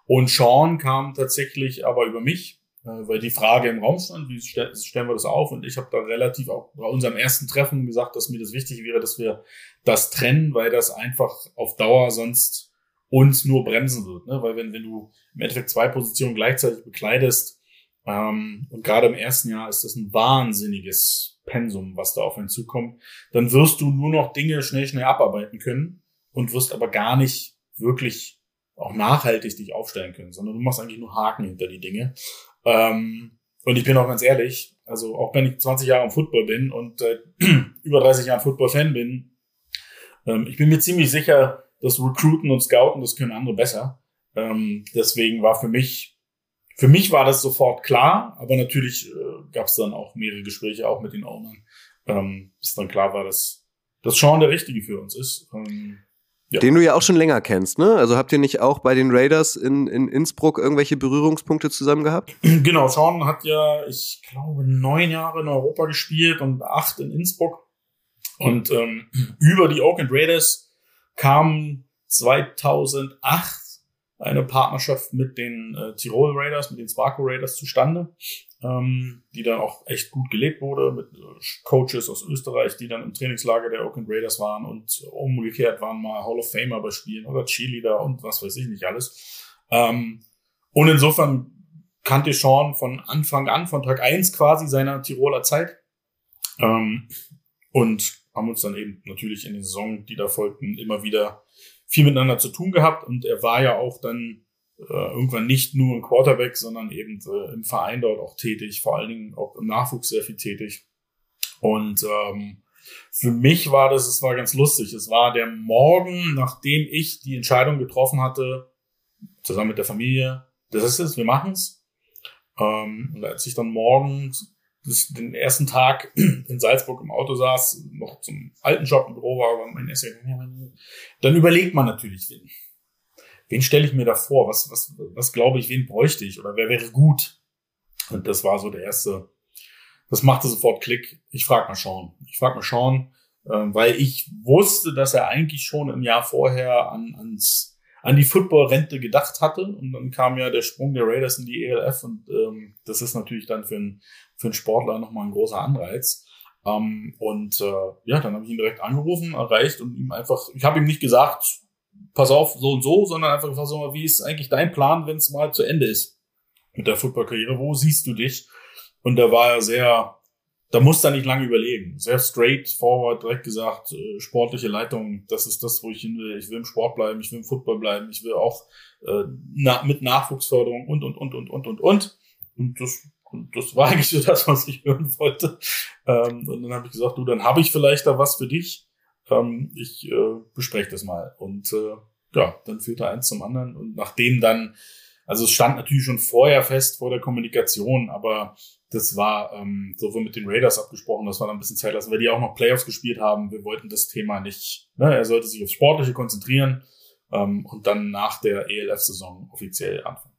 und Sean kam tatsächlich aber über mich, äh, weil die Frage im Raum stand, wie stellen wir das auf? Und ich habe da relativ auch bei unserem ersten Treffen gesagt, dass mir das wichtig wäre, dass wir das trennen, weil das einfach auf Dauer sonst uns nur bremsen wird. Ne? Weil wenn, wenn du im Endeffekt zwei Positionen gleichzeitig bekleidest, ähm, und gerade im ersten Jahr ist das ein wahnsinniges Pensum, was da auf einen zukommt, dann wirst du nur noch Dinge schnell, schnell abarbeiten können und wirst aber gar nicht wirklich auch nachhaltig dich aufstellen können, sondern du machst eigentlich nur Haken hinter die Dinge. Ähm, und ich bin auch ganz ehrlich, also auch wenn ich 20 Jahre im Football bin und äh, über 30 Jahre Football-Fan bin, ähm, ich bin mir ziemlich sicher, das Recruiten und Scouten, das können andere besser. Ähm, deswegen war für mich für mich war das sofort klar, aber natürlich äh, gab es dann auch mehrere Gespräche, auch mit den Ownern, ähm, bis dann klar war, dass, dass Sean der Richtige für uns ist. Ähm, ja. Den du ja auch schon länger kennst, ne? Also habt ihr nicht auch bei den Raiders in, in Innsbruck irgendwelche Berührungspunkte zusammen gehabt? Genau, Sean hat ja, ich glaube, neun Jahre in Europa gespielt und acht in Innsbruck. Und ähm, über die Oakland Raiders kam 2008 eine Partnerschaft mit den äh, Tirol Raiders, mit den Sparko Raiders zustande, ähm, die dann auch echt gut gelebt wurde mit äh, Coaches aus Österreich, die dann im Trainingslager der Oakland Raiders waren und umgekehrt waren mal Hall of Famer bei Spielen oder Cheerleader und was weiß ich nicht alles. Ähm, und insofern kannte Sean von Anfang an, von Tag eins quasi seiner Tiroler Zeit. Ähm, und haben uns dann eben natürlich in den Saison, die da folgten, immer wieder viel miteinander zu tun gehabt und er war ja auch dann äh, irgendwann nicht nur ein Quarterback, sondern eben äh, im Verein dort auch tätig, vor allen Dingen auch im Nachwuchs sehr viel tätig. Und ähm, für mich war das, es war ganz lustig. Es war der Morgen, nachdem ich die Entscheidung getroffen hatte, zusammen mit der Familie, das ist es, wir machen's. Ähm, und als ich dann morgens den ersten Tag in Salzburg im Auto saß, noch zum alten Job im Büro war, aber mein Essay, dann überlegt man natürlich, wen, wen stelle ich mir da vor, was, was, was glaube ich, wen bräuchte ich oder wer wäre gut? Und das war so der erste, das machte sofort Klick. Ich frage mal Sean. Ich frage mal Sean, äh, weil ich wusste, dass er eigentlich schon im Jahr vorher an, ans an die Football-Rente gedacht hatte. Und dann kam ja der Sprung der Raiders in die ELF und ähm, das ist natürlich dann für einen, für einen Sportler nochmal ein großer Anreiz. Ähm, und äh, ja, dann habe ich ihn direkt angerufen, erreicht und ihm einfach, ich habe ihm nicht gesagt, pass auf, so und so, sondern einfach gefragt, so, wie ist eigentlich dein Plan, wenn es mal zu Ende ist mit der Football-Karriere? Wo siehst du dich? Und da war er sehr, da muss er nicht lange überlegen. Sehr straightforward, direkt gesagt, äh, sportliche Leitung, das ist das, wo ich hin will. Ich will im Sport bleiben, ich will im Football bleiben, ich will auch äh, na, mit Nachwuchsförderung und, und, und, und, und, und, und. Und das, und das war eigentlich so das, was ich hören wollte. Ähm, und dann habe ich gesagt, du, dann habe ich vielleicht da was für dich. Ähm, ich äh, bespreche das mal. Und äh, ja, dann führte eins zum anderen. Und nachdem dann, also es stand natürlich schon vorher fest vor der Kommunikation, aber das war ähm, sowohl mit den Raiders abgesprochen, dass wir dann ein bisschen Zeit lassen, weil die auch noch Playoffs gespielt haben. Wir wollten das Thema nicht, ne, er sollte sich aufs Sportliche konzentrieren ähm, und dann nach der ELF-Saison offiziell anfangen.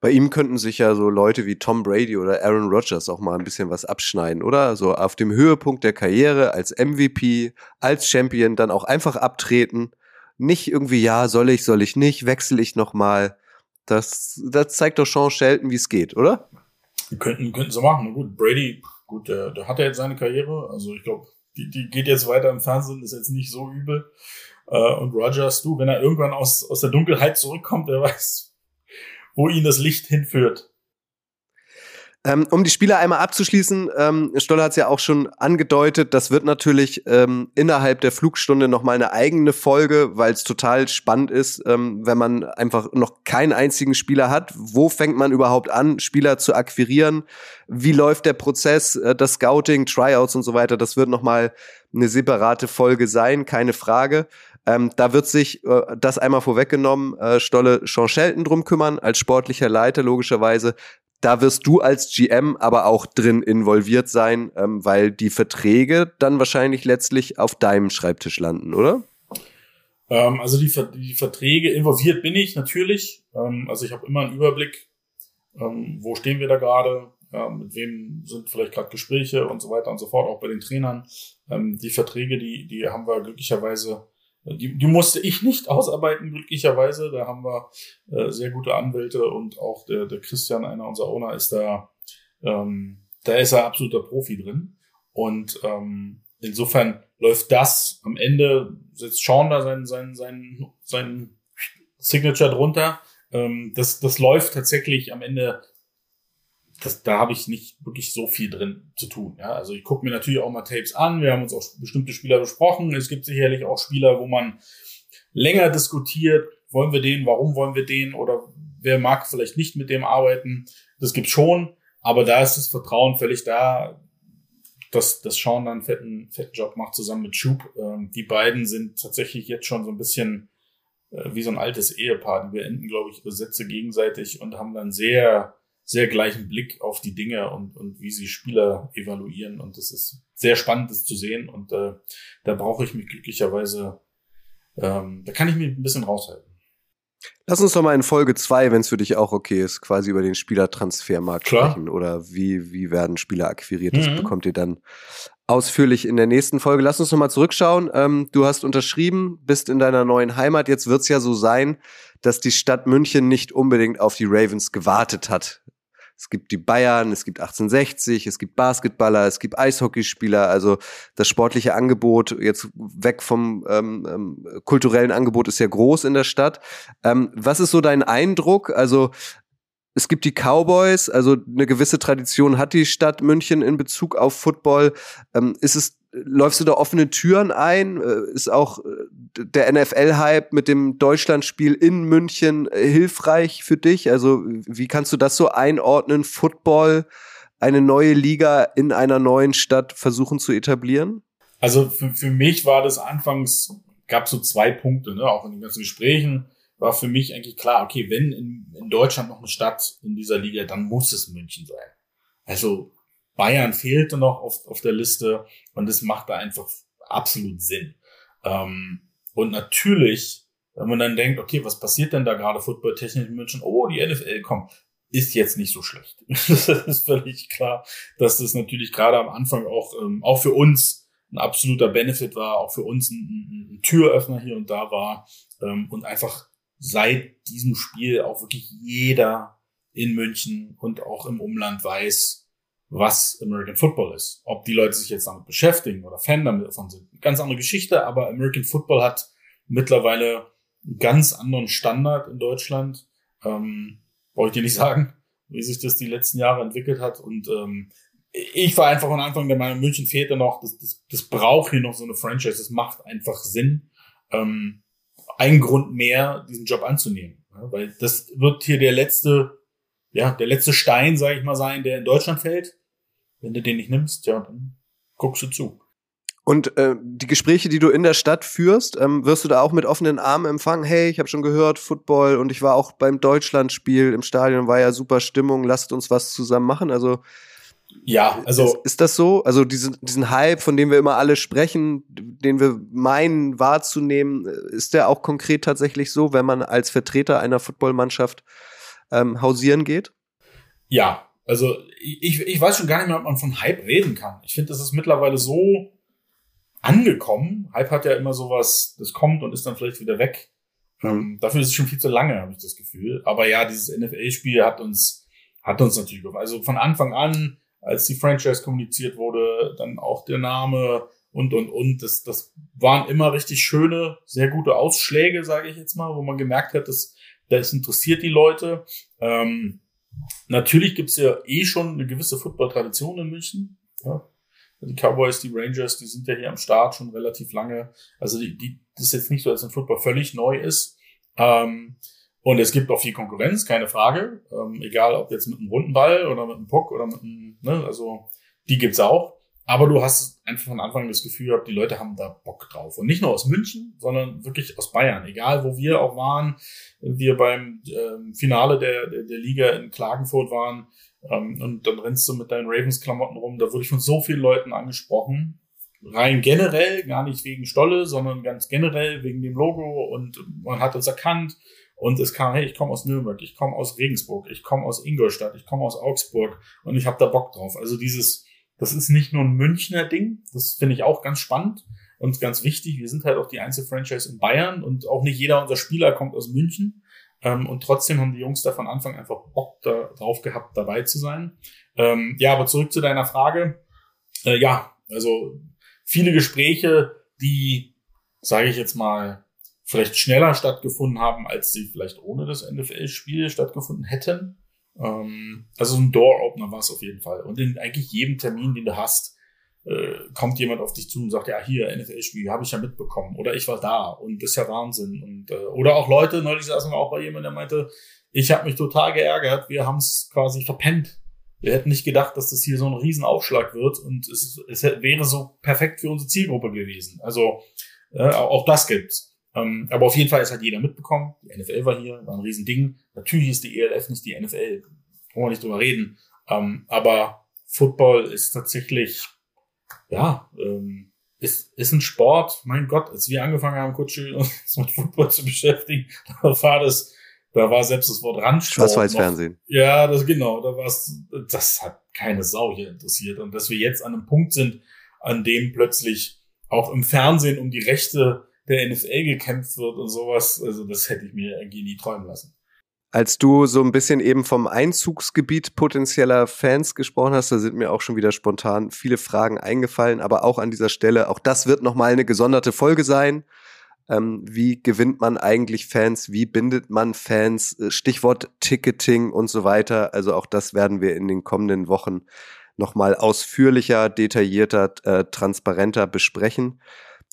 Bei ihm könnten sich ja so Leute wie Tom Brady oder Aaron Rodgers auch mal ein bisschen was abschneiden, oder? So auf dem Höhepunkt der Karriere als MVP, als Champion, dann auch einfach abtreten. Nicht irgendwie, ja, soll ich, soll ich nicht, wechsle ich nochmal. Das, das zeigt doch Sean Shelton, wie es geht, oder? Könnten, könnten sie machen. Gut, Brady, gut, der, der hat ja jetzt seine Karriere. Also ich glaube, die, die geht jetzt weiter im Fernsehen, ist jetzt nicht so übel. Äh, und Rogers, du, wenn er irgendwann aus, aus der Dunkelheit zurückkommt, der weiß, wo ihn das Licht hinführt. Ähm, um die Spieler einmal abzuschließen, ähm, Stoller hat es ja auch schon angedeutet, das wird natürlich ähm, innerhalb der Flugstunde nochmal eine eigene Folge, weil es total spannend ist, ähm, wenn man einfach noch keinen einzigen Spieler hat. Wo fängt man überhaupt an, Spieler zu akquirieren? Wie läuft der Prozess, äh, das Scouting, Tryouts und so weiter? Das wird nochmal eine separate Folge sein, keine Frage. Ähm, da wird sich äh, das einmal vorweggenommen, äh, Stolle Sean Shelton drum kümmern, als sportlicher Leiter logischerweise da wirst du als GM aber auch drin involviert sein, ähm, weil die Verträge dann wahrscheinlich letztlich auf deinem Schreibtisch landen, oder? Ähm, also die, die, Verträge involviert bin ich natürlich. Ähm, also ich habe immer einen Überblick, ähm, wo stehen wir da gerade, mit wem sind vielleicht gerade Gespräche und so weiter und so fort, auch bei den Trainern. Ähm, die Verträge, die, die haben wir glücklicherweise die, die musste ich nicht ausarbeiten, glücklicherweise. Da haben wir äh, sehr gute Anwälte und auch der, der Christian, einer unserer Owner, ist da, ähm, da ist er absoluter Profi drin. Und ähm, insofern läuft das am Ende, setzt Sean da sein, sein, sein, sein Signature drunter. Ähm, das, das läuft tatsächlich am Ende das, da habe ich nicht wirklich so viel drin zu tun. Ja? Also ich gucke mir natürlich auch mal Tapes an. Wir haben uns auch bestimmte Spieler besprochen. Es gibt sicherlich auch Spieler, wo man länger diskutiert, wollen wir den, warum wollen wir den oder wer mag vielleicht nicht mit dem arbeiten. Das gibt schon, aber da ist das Vertrauen völlig da, dass, dass Sean dann einen fetten, fetten Job macht zusammen mit Schub. Ähm, die beiden sind tatsächlich jetzt schon so ein bisschen äh, wie so ein altes Ehepaar. Die beenden, glaube ich, ihre Sätze gegenseitig und haben dann sehr, sehr gleichen Blick auf die Dinge und, und wie sie Spieler evaluieren. Und das ist sehr spannend, das zu sehen. Und äh, da brauche ich mich glücklicherweise, ähm, da kann ich mich ein bisschen raushalten. Lass uns doch mal in Folge zwei, wenn es für dich auch okay ist, quasi über den Spielertransfermarkt Klar. sprechen oder wie, wie werden Spieler akquiriert. Das mhm. bekommt ihr dann ausführlich in der nächsten Folge. Lass uns noch mal zurückschauen. Ähm, du hast unterschrieben, bist in deiner neuen Heimat. Jetzt wird's ja so sein, dass die Stadt München nicht unbedingt auf die Ravens gewartet hat. Es gibt die Bayern, es gibt 1860, es gibt Basketballer, es gibt Eishockeyspieler. Also das sportliche Angebot jetzt weg vom ähm, ähm, kulturellen Angebot ist ja groß in der Stadt. Ähm, was ist so dein Eindruck? Also es gibt die Cowboys, also eine gewisse Tradition hat die Stadt München in Bezug auf Football. Ähm, ist es, läufst du da offene Türen ein? Äh, ist auch äh, der NFL-Hype mit dem Deutschlandspiel in München äh, hilfreich für dich? Also wie kannst du das so einordnen? Football, eine neue Liga in einer neuen Stadt versuchen zu etablieren? Also für, für mich war das anfangs, gab so zwei Punkte, ne, auch in den ganzen Gesprächen war für mich eigentlich klar, okay, wenn in, in Deutschland noch eine Stadt in dieser Liga, dann muss es München sein. Also Bayern fehlte noch auf, auf der Liste und es macht da einfach absolut Sinn. Ähm, und natürlich, wenn man dann denkt, okay, was passiert denn da gerade footballtechnisch in München? Oh, die NFL kommt. Ist jetzt nicht so schlecht. das ist völlig klar, dass das natürlich gerade am Anfang auch, ähm, auch für uns ein absoluter Benefit war, auch für uns ein, ein, ein Türöffner hier und da war ähm, und einfach seit diesem Spiel auch wirklich jeder in München und auch im Umland weiß, was American Football ist. Ob die Leute sich jetzt damit beschäftigen oder Fan davon sind, ganz andere Geschichte, aber American Football hat mittlerweile einen ganz anderen Standard in Deutschland. Ähm, Brauche ich dir nicht sagen, wie sich das die letzten Jahre entwickelt hat. Und ähm, ich war einfach von Anfang der Meinung, München fehlte noch, das, das, das braucht hier noch so eine Franchise, das macht einfach Sinn. Ähm, ein Grund mehr, diesen Job anzunehmen. Ja, weil das wird hier der letzte, ja, der letzte Stein, sage ich mal, sein, der in Deutschland fällt. Wenn du den nicht nimmst, ja, dann guckst du zu. Und äh, die Gespräche, die du in der Stadt führst, ähm, wirst du da auch mit offenen Armen empfangen? Hey, ich habe schon gehört, Football und ich war auch beim Deutschlandspiel im Stadion, war ja super Stimmung, lasst uns was zusammen machen. Also ja, also. Ist, ist, das so? Also diesen, diesen Hype, von dem wir immer alle sprechen, den wir meinen wahrzunehmen, ist der auch konkret tatsächlich so, wenn man als Vertreter einer Footballmannschaft ähm, hausieren geht? Ja, also ich, ich weiß schon gar nicht mehr, ob man von Hype reden kann. Ich finde, das ist mittlerweile so angekommen. Hype hat ja immer sowas, das kommt und ist dann vielleicht wieder weg. Mhm. dafür ist es schon viel zu lange, habe ich das Gefühl. Aber ja, dieses NFL-Spiel hat uns, hat uns natürlich, also von Anfang an als die Franchise kommuniziert wurde, dann auch der Name und, und, und. Das, das waren immer richtig schöne, sehr gute Ausschläge, sage ich jetzt mal, wo man gemerkt hat, dass das interessiert die Leute. Ähm, natürlich gibt's ja eh schon eine gewisse Football-Tradition in München. Ja. Die Cowboys, die Rangers, die sind ja hier am Start schon relativ lange. Also die, die, das ist jetzt nicht so, dass ein Football völlig neu ist. Ähm, und es gibt auch viel Konkurrenz, keine Frage. Ähm, egal ob jetzt mit einem runden Ball oder mit einem Puck oder mit einem, ne, also die gibt's auch. Aber du hast einfach von Anfang das Gefühl gehabt, die Leute haben da Bock drauf. Und nicht nur aus München, sondern wirklich aus Bayern. Egal, wo wir auch waren, wir beim ähm, Finale der, der, der Liga in Klagenfurt waren, ähm, und dann rennst du mit deinen Ravens-Klamotten rum. Da wurde ich von so vielen Leuten angesprochen. Rein generell, gar nicht wegen Stolle, sondern ganz generell wegen dem Logo und man hat uns erkannt und es kam, hey, ich komme aus Nürnberg, ich komme aus Regensburg, ich komme aus Ingolstadt, ich komme aus Augsburg und ich habe da Bock drauf. Also dieses, das ist nicht nur ein Münchner Ding, das finde ich auch ganz spannend und ganz wichtig. Wir sind halt auch die Einzelfranchise in Bayern und auch nicht jeder unserer Spieler kommt aus München. Ähm, und trotzdem haben die Jungs da von Anfang einfach Bock da, drauf gehabt, dabei zu sein. Ähm, ja, aber zurück zu deiner Frage. Äh, ja, also viele Gespräche, die, sage ich jetzt mal, vielleicht schneller stattgefunden haben, als sie vielleicht ohne das NFL-Spiel stattgefunden hätten. Ähm, also ein Door-Opener war es auf jeden Fall. Und in eigentlich jedem Termin, den du hast, äh, kommt jemand auf dich zu und sagt, ja, hier, NFL-Spiel, habe ich ja mitbekommen. Oder ich war da und das ist ja Wahnsinn. Und, äh, oder auch Leute, neulich saßen wir auch bei jemandem, der meinte, ich habe mich total geärgert, wir haben es quasi verpennt. Wir hätten nicht gedacht, dass das hier so ein Riesenaufschlag wird und es, es wäre so perfekt für unsere Zielgruppe gewesen. Also äh, auch das gibt's. Ähm, aber auf jeden Fall ist halt jeder mitbekommen. Die NFL war hier, war ein Riesending. Natürlich ist die ELF nicht die NFL. Brauchen wir nicht drüber reden. Ähm, aber Football ist tatsächlich, ja, ähm, ist, ist ein Sport. Mein Gott, als wir angefangen haben, kurz uns mit Football zu beschäftigen, da war das, da war selbst das Wort Randsport. Das war jetzt Fernsehen. Ja, das genau, da war das hat keine Sau hier interessiert. Und dass wir jetzt an einem Punkt sind, an dem plötzlich auch im Fernsehen um die Rechte der NFL gekämpft wird und sowas, also das hätte ich mir irgendwie nie träumen lassen. Als du so ein bisschen eben vom Einzugsgebiet potenzieller Fans gesprochen hast, da sind mir auch schon wieder spontan viele Fragen eingefallen, aber auch an dieser Stelle, auch das wird nochmal eine gesonderte Folge sein. Ähm, wie gewinnt man eigentlich Fans? Wie bindet man Fans? Äh, Stichwort Ticketing und so weiter. Also auch das werden wir in den kommenden Wochen nochmal ausführlicher, detaillierter, äh, transparenter besprechen.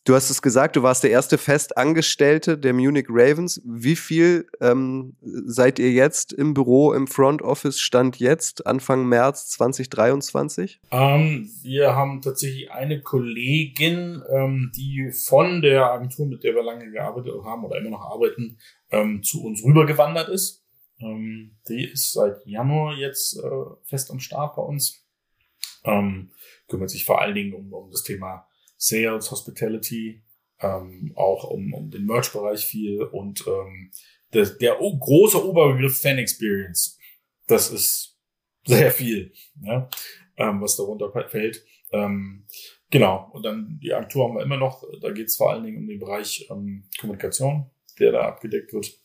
Du hast es gesagt, du warst der erste Festangestellte der Munich Ravens. Wie viel ähm, seid ihr jetzt im Büro, im Front Office, Stand jetzt, Anfang März 2023? Ähm, wir haben tatsächlich eine Kollegin, ähm, die von der Agentur, mit der wir lange gearbeitet haben oder immer noch arbeiten, ähm, zu uns rübergewandert ist. Ähm, die ist seit Januar jetzt äh, fest am Start bei uns. Ähm, kümmert sich vor allen Dingen um, um das Thema Sales, Hospitality, ähm, auch um, um den Merch-Bereich viel und ähm, der, der große Oberbegriff Fan Experience. Das ist sehr viel, ja, ähm, was darunter fällt. Ähm, genau, und dann die Agentur haben wir immer noch, da geht es vor allen Dingen um den Bereich ähm, Kommunikation, der da abgedeckt wird.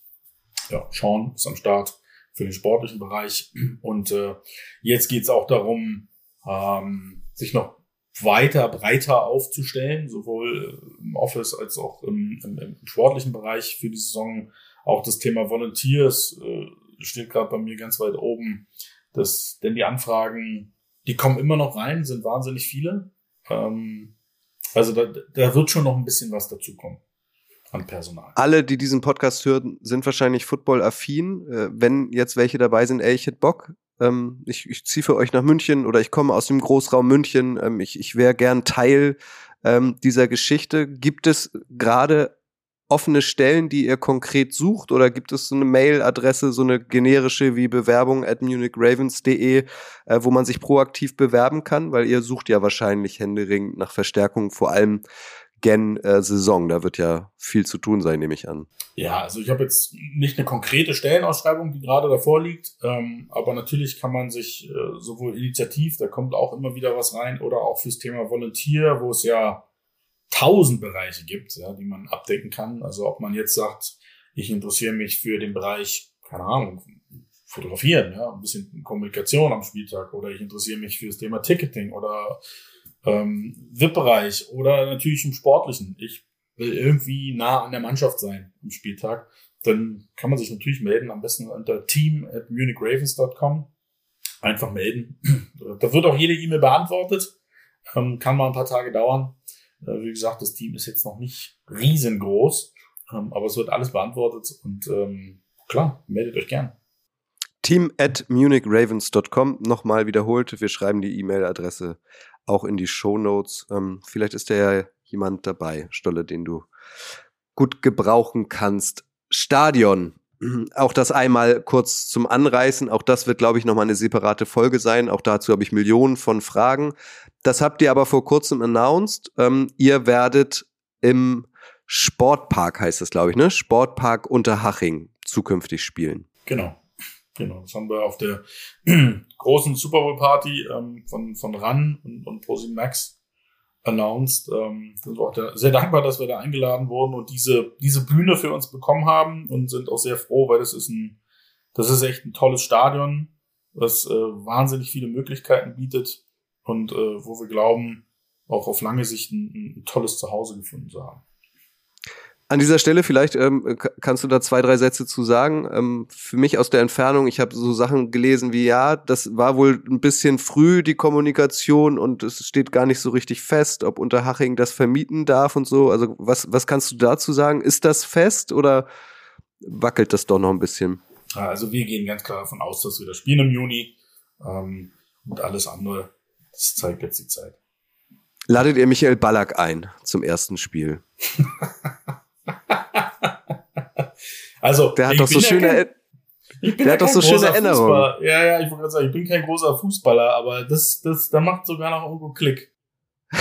Ja, Sean ist am Start für den sportlichen Bereich. Und äh, jetzt geht es auch darum, ähm, sich noch weiter, breiter aufzustellen, sowohl im Office als auch im, im, im sportlichen Bereich für die Saison. Auch das Thema Volunteers äh, steht gerade bei mir ganz weit oben. Das, denn die Anfragen, die kommen immer noch rein, sind wahnsinnig viele. Ähm, also da, da wird schon noch ein bisschen was dazukommen an Personal. Alle, die diesen Podcast hören, sind wahrscheinlich football-affin. Äh, wenn jetzt welche dabei sind, ey, ich hätte Bock, ähm, ich, ich ziehe für euch nach München oder ich komme aus dem Großraum München, ähm, ich, ich wäre gern Teil ähm, dieser Geschichte. Gibt es gerade offene Stellen, die ihr konkret sucht oder gibt es so eine Mailadresse, so eine generische wie Bewerbung at munichravens.de, äh, wo man sich proaktiv bewerben kann? Weil ihr sucht ja wahrscheinlich händeringend nach Verstärkung, vor allem Gen-Saison. Da wird ja viel zu tun sein, nehme ich an. Ja, also ich habe jetzt nicht eine konkrete Stellenausschreibung, die gerade davor liegt, ähm, aber natürlich kann man sich äh, sowohl initiativ, da kommt auch immer wieder was rein, oder auch fürs Thema Volunteer, wo es ja tausend Bereiche gibt, ja, die man abdecken kann. Also ob man jetzt sagt, ich interessiere mich für den Bereich, keine Ahnung, fotografieren, ja, ein bisschen Kommunikation am Spieltag, oder ich interessiere mich für das Thema Ticketing oder ähm, VIP-Bereich oder natürlich im Sportlichen. Ich will irgendwie nah an der Mannschaft sein am Spieltag, dann kann man sich natürlich melden, am besten unter team at munichravens.com. Einfach melden. Da wird auch jede E-Mail beantwortet. Ähm, kann mal ein paar Tage dauern. Äh, wie gesagt, das Team ist jetzt noch nicht riesengroß, ähm, aber es wird alles beantwortet und ähm, klar, meldet euch gern. Team at munichravens.com nochmal wiederholt. Wir schreiben die E-Mail-Adresse auch in die Show Notes. Ähm, vielleicht ist da ja jemand dabei, Stolle, den du gut gebrauchen kannst. Stadion. Auch das einmal kurz zum Anreißen. Auch das wird, glaube ich, nochmal eine separate Folge sein. Auch dazu habe ich Millionen von Fragen. Das habt ihr aber vor kurzem announced. Ähm, ihr werdet im Sportpark, heißt das, glaube ich, ne? Sportpark Unterhaching zukünftig spielen. Genau. Genau, das haben wir auf der großen Super Bowl Party ähm, von, von RAN und, und ProSieben Max announced. Ähm, sind auch da sehr dankbar, dass wir da eingeladen wurden und diese, diese Bühne für uns bekommen haben und sind auch sehr froh, weil das ist ein, das ist echt ein tolles Stadion, was äh, wahnsinnig viele Möglichkeiten bietet und äh, wo wir glauben, auch auf lange Sicht ein, ein tolles Zuhause gefunden zu haben. An dieser Stelle vielleicht ähm, kannst du da zwei, drei Sätze zu sagen. Ähm, für mich aus der Entfernung, ich habe so Sachen gelesen wie, ja, das war wohl ein bisschen früh, die Kommunikation, und es steht gar nicht so richtig fest, ob Unterhaching das vermieten darf und so. Also was, was kannst du dazu sagen? Ist das fest oder wackelt das doch noch ein bisschen? Also wir gehen ganz klar davon aus, dass wir das spielen im Juni ähm, und alles andere, das zeigt jetzt die Zeit. Ladet ihr Michael Ballack ein zum ersten Spiel? Also, der hat doch so schöne, kein, ich bin der hat doch so schöne Erinnerungen. Ja, ja, ich wollte gerade sagen, ich bin kein großer Fußballer, aber das, das, da macht sogar noch irgendwo Klick.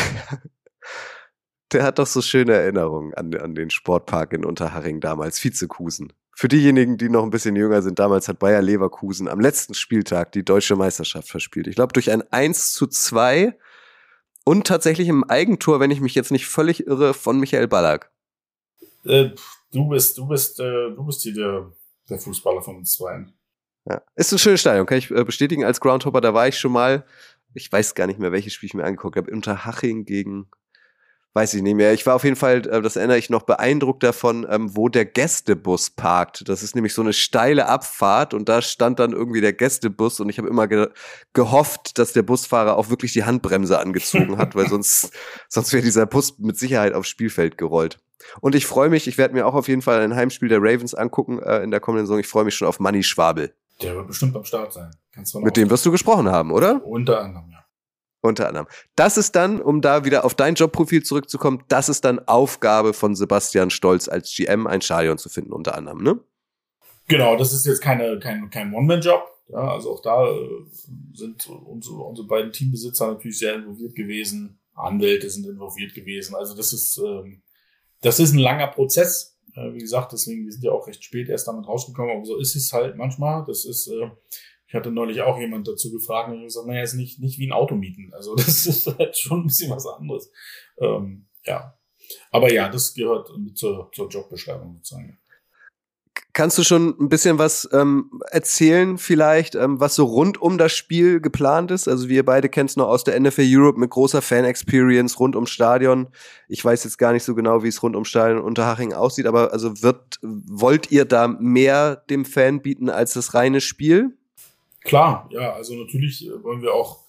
der hat doch so schöne Erinnerungen an, an den Sportpark in Unterhaching damals, Vizekusen. Für diejenigen, die noch ein bisschen jünger sind, damals hat Bayer Leverkusen am letzten Spieltag die deutsche Meisterschaft verspielt. Ich glaube, durch ein 1 zu 2 und tatsächlich im Eigentor, wenn ich mich jetzt nicht völlig irre, von Michael Ballack. Äh, du bist, du bist, äh, du bist hier der, der Fußballer von uns zwei. Ja. Ist ein schönes Stadion, kann ich äh, bestätigen. Als Groundhopper, da war ich schon mal. Ich weiß gar nicht mehr, welches Spiel ich mir angeguckt habe. Unterhaching gegen weiß ich nicht mehr. Ich war auf jeden Fall, äh, das erinnere ich noch, beeindruckt davon, ähm, wo der Gästebus parkt. Das ist nämlich so eine steile Abfahrt und da stand dann irgendwie der Gästebus und ich habe immer ge gehofft, dass der Busfahrer auch wirklich die Handbremse angezogen hat, weil sonst, sonst wäre dieser Bus mit Sicherheit aufs Spielfeld gerollt. Und ich freue mich, ich werde mir auch auf jeden Fall ein Heimspiel der Ravens angucken äh, in der kommenden Saison. Ich freue mich schon auf Manny Schwabel. Der wird bestimmt am Start sein. Mit dem wirst du gesprochen haben, oder? Unter anderem, ja. Unter anderem. Das ist dann, um da wieder auf dein Jobprofil zurückzukommen, das ist dann Aufgabe von Sebastian Stolz als GM, ein Stadion zu finden, unter anderem, ne? Genau, das ist jetzt keine, kein, kein One-Man-Job. Ja, also auch da äh, sind unsere, unsere beiden Teambesitzer natürlich sehr involviert gewesen. Anwälte sind involviert gewesen. Also das ist, ähm, das ist ein langer Prozess. Äh, wie gesagt, deswegen, wir sind ja auch recht spät erst damit rausgekommen, aber so ist es halt manchmal. Das ist, äh, ich hatte neulich auch jemand dazu gefragt und ich gesagt, naja, ist nicht, nicht wie ein Auto mieten. Also das ist halt schon ein bisschen was anderes. Ähm, ja. Aber ja, das gehört zur, zur Jobbeschreibung sozusagen. Kannst du schon ein bisschen was ähm, erzählen, vielleicht, ähm, was so rund um das Spiel geplant ist? Also wir beide kennen es noch aus der NFL Europe mit großer Fan-Experience rund ums Stadion. Ich weiß jetzt gar nicht so genau, wie es rund ums Stadion Unterhaching aussieht, aber also wird, wollt ihr da mehr dem Fan bieten als das reine Spiel? Klar, ja, also natürlich äh, wollen wir auch,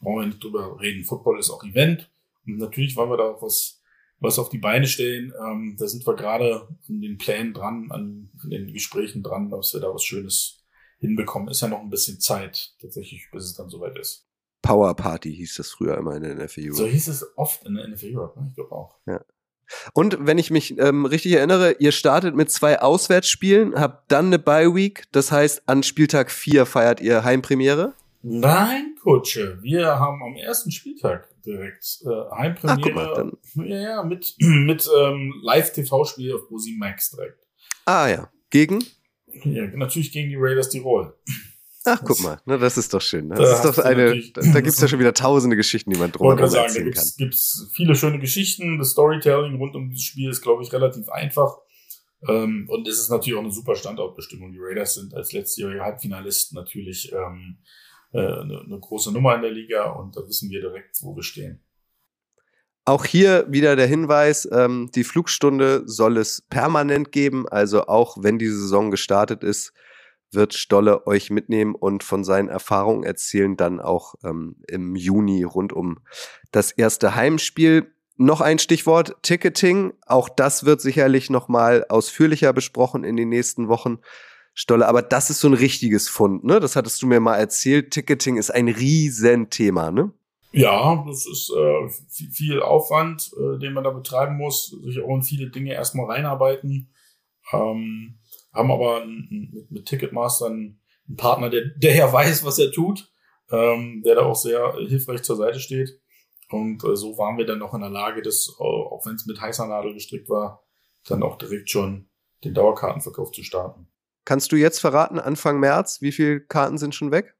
wollen wir nicht drüber reden, Football ist auch Event. Und natürlich wollen wir da auch was, was auf die Beine stellen. Ähm, da sind wir gerade an den Plänen dran, an, an den Gesprächen dran, dass wir da was Schönes hinbekommen. Ist ja noch ein bisschen Zeit, tatsächlich, bis es dann soweit ist. Power Party hieß das früher immer in der NFL So hieß es oft in der NFL Europe, ne? ich glaube auch. Ja. Und wenn ich mich ähm, richtig erinnere, ihr startet mit zwei Auswärtsspielen, habt dann eine Bye Week. Das heißt, an Spieltag 4 feiert ihr Heimpremiere? Nein, Kutsche. Wir haben am ersten Spieltag direkt äh, Heimpremiere. Ach, mal, ja, ja, mit, mit ähm, Live-TV-Spiel auf Bosi Max direkt. Ah ja. Gegen? Ja, natürlich gegen die Raiders Tirol. Ach, guck mal, ne, das ist doch schön. Ne? Das da ist doch eine, da, da gibt's ja schon wieder tausende Geschichten, die man sagen, erzählen da gibt's, kann. gibt's viele schöne Geschichten. Das Storytelling rund um dieses Spiel ist, glaube ich, relativ einfach. Ähm, und es ist natürlich auch eine super Standortbestimmung. Die Raiders sind als letztjährige Halbfinalisten natürlich ähm, äh, eine, eine große Nummer in der Liga und da wissen wir direkt, wo wir stehen. Auch hier wieder der Hinweis, ähm, die Flugstunde soll es permanent geben, also auch wenn die Saison gestartet ist, wird Stolle euch mitnehmen und von seinen Erfahrungen erzählen, dann auch ähm, im Juni rund um das erste Heimspiel. Noch ein Stichwort, Ticketing. Auch das wird sicherlich noch mal ausführlicher besprochen in den nächsten Wochen. Stolle, aber das ist so ein richtiges Fund, ne? Das hattest du mir mal erzählt. Ticketing ist ein Riesenthema, ne? Ja, das ist äh, viel Aufwand, äh, den man da betreiben muss, sich auch in viele Dinge erstmal reinarbeiten. Ähm, haben aber mit, mit Ticketmaster einen, einen Partner, der, der ja weiß, was er tut, ähm, der da auch sehr hilfreich zur Seite steht. Und äh, so waren wir dann noch in der Lage, dass, auch wenn es mit heißer Nadel gestrickt war, dann auch direkt schon den Dauerkartenverkauf zu starten. Kannst du jetzt verraten, Anfang März, wie viele Karten sind schon weg?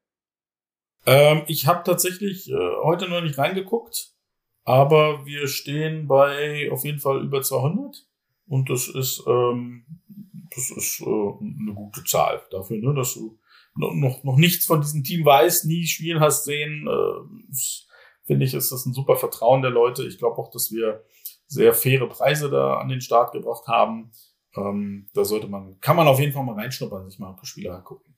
Ähm, ich habe tatsächlich äh, heute noch nicht reingeguckt, aber wir stehen bei auf jeden Fall über 200 und das ist ähm, das ist äh, eine gute Zahl dafür, ne, dass du noch, noch nichts von diesem Team weißt, nie spielen hast sehen. Äh, Finde ich, ist das ein super Vertrauen der Leute. Ich glaube auch, dass wir sehr faire Preise da an den Start gebracht haben. Ähm, da sollte man, kann man auf jeden Fall mal reinschnuppern, sich mal ein paar Spieler angucken.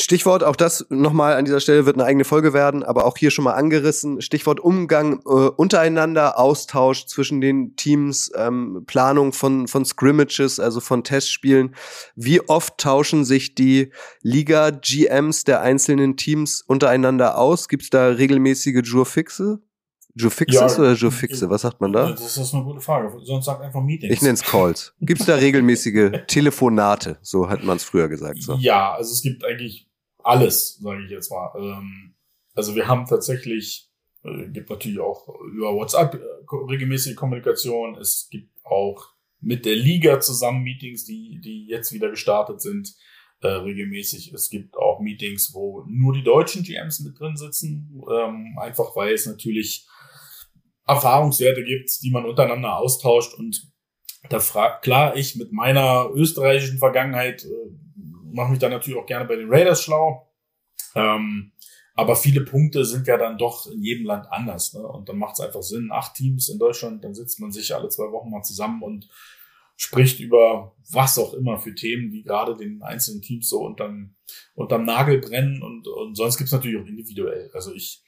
Stichwort, auch das nochmal an dieser Stelle wird eine eigene Folge werden, aber auch hier schon mal angerissen. Stichwort Umgang äh, untereinander, Austausch zwischen den Teams, ähm, Planung von, von Scrimmages, also von Testspielen. Wie oft tauschen sich die Liga-GMs der einzelnen Teams untereinander aus? Gibt es da regelmäßige Jurfixe? Joe Fixes ja, oder Joe Fixe? Was sagt man da? Das ist eine gute Frage. Sonst sagt einfach Meetings. Ich nenne es Calls. Gibt es da regelmäßige Telefonate? So hat man es früher gesagt. So. Ja, also es gibt eigentlich alles, sage ich jetzt mal. Ähm, also wir haben tatsächlich, äh, gibt natürlich auch über WhatsApp äh, regelmäßige Kommunikation. Es gibt auch mit der Liga zusammen Meetings, die, die jetzt wieder gestartet sind, äh, regelmäßig. Es gibt auch Meetings, wo nur die deutschen GMs mit drin sitzen, ähm, einfach weil es natürlich Erfahrungswerte gibt, die man untereinander austauscht und da fragt, klar, ich mit meiner österreichischen Vergangenheit äh, mache mich da natürlich auch gerne bei den Raiders schlau. Ähm, aber viele Punkte sind ja dann doch in jedem Land anders. Ne? Und dann macht es einfach Sinn. Acht Teams in Deutschland, dann sitzt man sich alle zwei Wochen mal zusammen und spricht über was auch immer für Themen, die gerade den einzelnen Teams so unterm, unterm Nagel brennen. Und, und sonst gibt's natürlich auch individuell. Also ich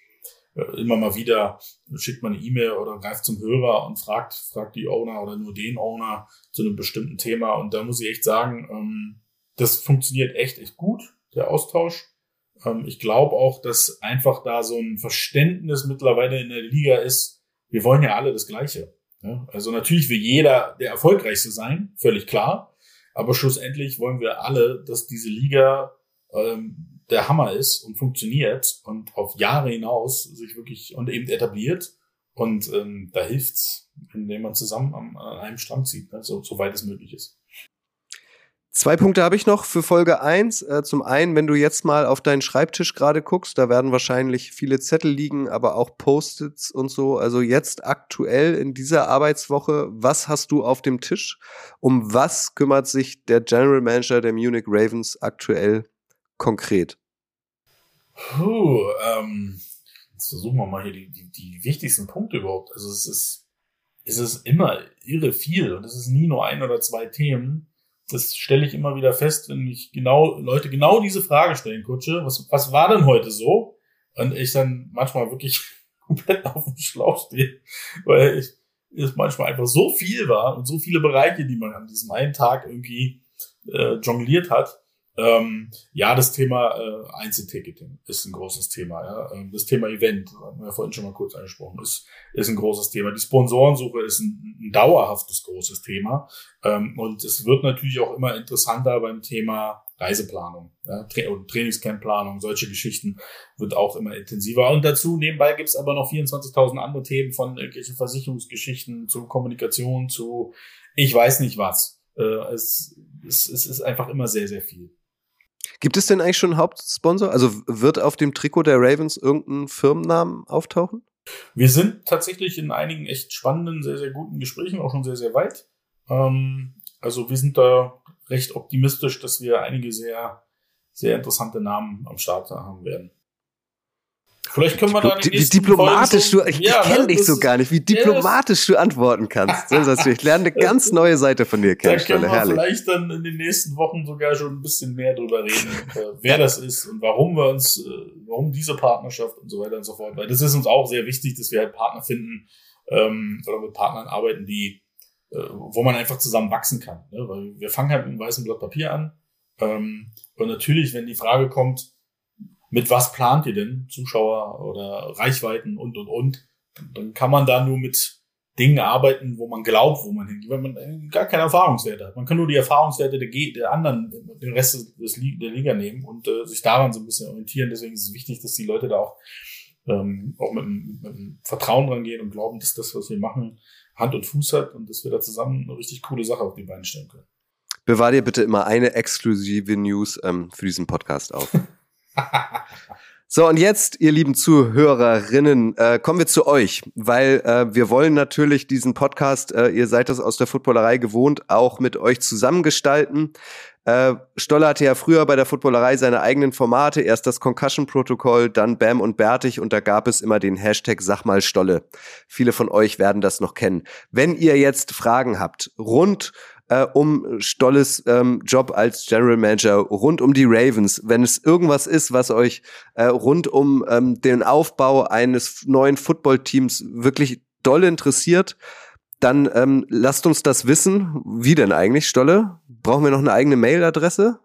äh, immer mal wieder schickt man eine E-Mail oder greift zum Hörer und fragt, fragt die Owner oder nur den Owner zu einem bestimmten Thema. Und da muss ich echt sagen, ähm, das funktioniert echt, echt gut, der Austausch. Ähm, ich glaube auch, dass einfach da so ein Verständnis mittlerweile in der Liga ist, wir wollen ja alle das Gleiche. Also natürlich will jeder der Erfolgreichste sein, völlig klar. Aber schlussendlich wollen wir alle, dass diese Liga ähm, der Hammer ist und funktioniert und auf Jahre hinaus sich wirklich und eben etabliert. Und ähm, da hilft's, indem man zusammen am, an einem Strang zieht, ne, so, so weit es möglich ist. Zwei Punkte habe ich noch für Folge eins. Äh, zum einen, wenn du jetzt mal auf deinen Schreibtisch gerade guckst, da werden wahrscheinlich viele Zettel liegen, aber auch Post-its und so. Also jetzt aktuell in dieser Arbeitswoche, was hast du auf dem Tisch? Um was kümmert sich der General Manager der Munich Ravens aktuell konkret? Puh, ähm, jetzt versuchen wir mal hier die, die, die wichtigsten Punkte überhaupt. Also es ist, es ist immer irre viel und es ist nie nur ein oder zwei Themen das stelle ich immer wieder fest, wenn mich genau Leute genau diese Frage stellen, Kutsche, was, was war denn heute so? Und ich dann manchmal wirklich komplett auf dem Schlauch stehe, weil ich, es manchmal einfach so viel war und so viele Bereiche, die man an diesem einen Tag irgendwie äh, jongliert hat, ähm, ja, das Thema äh, Einzelticketing ist ein großes Thema. Ja. Ähm, das Thema Event, haben wir ja vorhin schon mal kurz angesprochen, ist, ist ein großes Thema. Die Sponsorensuche ist ein, ein dauerhaftes großes Thema. Ähm, und es wird natürlich auch immer interessanter beim Thema Reiseplanung ja, Tra und Trainingscampplanung, solche Geschichten wird auch immer intensiver. Und dazu nebenbei gibt's aber noch 24.000 andere Themen von irgendwelchen Versicherungsgeschichten zu Kommunikation, zu ich weiß nicht was. Äh, es, es, es ist einfach immer sehr, sehr viel. Gibt es denn eigentlich schon einen Hauptsponsor? Also wird auf dem Trikot der Ravens irgendein Firmennamen auftauchen? Wir sind tatsächlich in einigen echt spannenden, sehr, sehr guten Gesprächen, auch schon sehr, sehr weit. Ähm, also wir sind da recht optimistisch, dass wir einige sehr, sehr interessante Namen am Start haben werden. Vielleicht können wir da die Wie diplomatisch du, ich, ja, ich kenne ne, dich so gar nicht, wie diplomatisch ja, du antworten kannst. ich lerne eine ganz neue Seite von dir kennen. Da können wir Herrlich. vielleicht dann in den nächsten Wochen sogar schon ein bisschen mehr drüber reden, äh, wer das ist und warum wir uns, äh, warum diese Partnerschaft und so weiter und so fort. Weil das ist uns auch sehr wichtig, dass wir halt Partner finden ähm, oder mit Partnern arbeiten, die, äh, wo man einfach zusammen wachsen kann. Ne? Weil wir fangen halt mit einem weißen Blatt Papier an. Ähm, und natürlich, wenn die Frage kommt, mit was plant ihr denn? Zuschauer oder Reichweiten und, und, und. Dann kann man da nur mit Dingen arbeiten, wo man glaubt, wo man hingeht, weil man gar keine Erfahrungswerte hat. Man kann nur die Erfahrungswerte der, der anderen, den Rest des, der Liga nehmen und äh, sich daran so ein bisschen orientieren. Deswegen ist es wichtig, dass die Leute da auch, ähm, auch mit, mit, mit Vertrauen rangehen und glauben, dass das, was wir machen, Hand und Fuß hat und dass wir da zusammen eine richtig coole Sache auf die Beine stellen können. Bewahr dir bitte immer eine exklusive News ähm, für diesen Podcast auf. So, und jetzt, ihr lieben Zuhörerinnen, äh, kommen wir zu euch, weil äh, wir wollen natürlich diesen Podcast, äh, ihr seid das aus der Footballerei gewohnt, auch mit euch zusammengestalten. Äh, Stoller hatte ja früher bei der Footballerei seine eigenen Formate, erst das Concussion-Protokoll, dann Bam und Bärtig und da gab es immer den Hashtag Sag mal Stolle. Viele von euch werden das noch kennen. Wenn ihr jetzt Fragen habt rund äh, um Stolles ähm, Job als General Manager, rund um die Ravens, wenn es irgendwas ist, was euch äh, rund um ähm, den Aufbau eines neuen Footballteams wirklich doll interessiert, dann ähm, lasst uns das wissen. Wie denn eigentlich, Stolle? Brauchen wir noch eine eigene Mailadresse?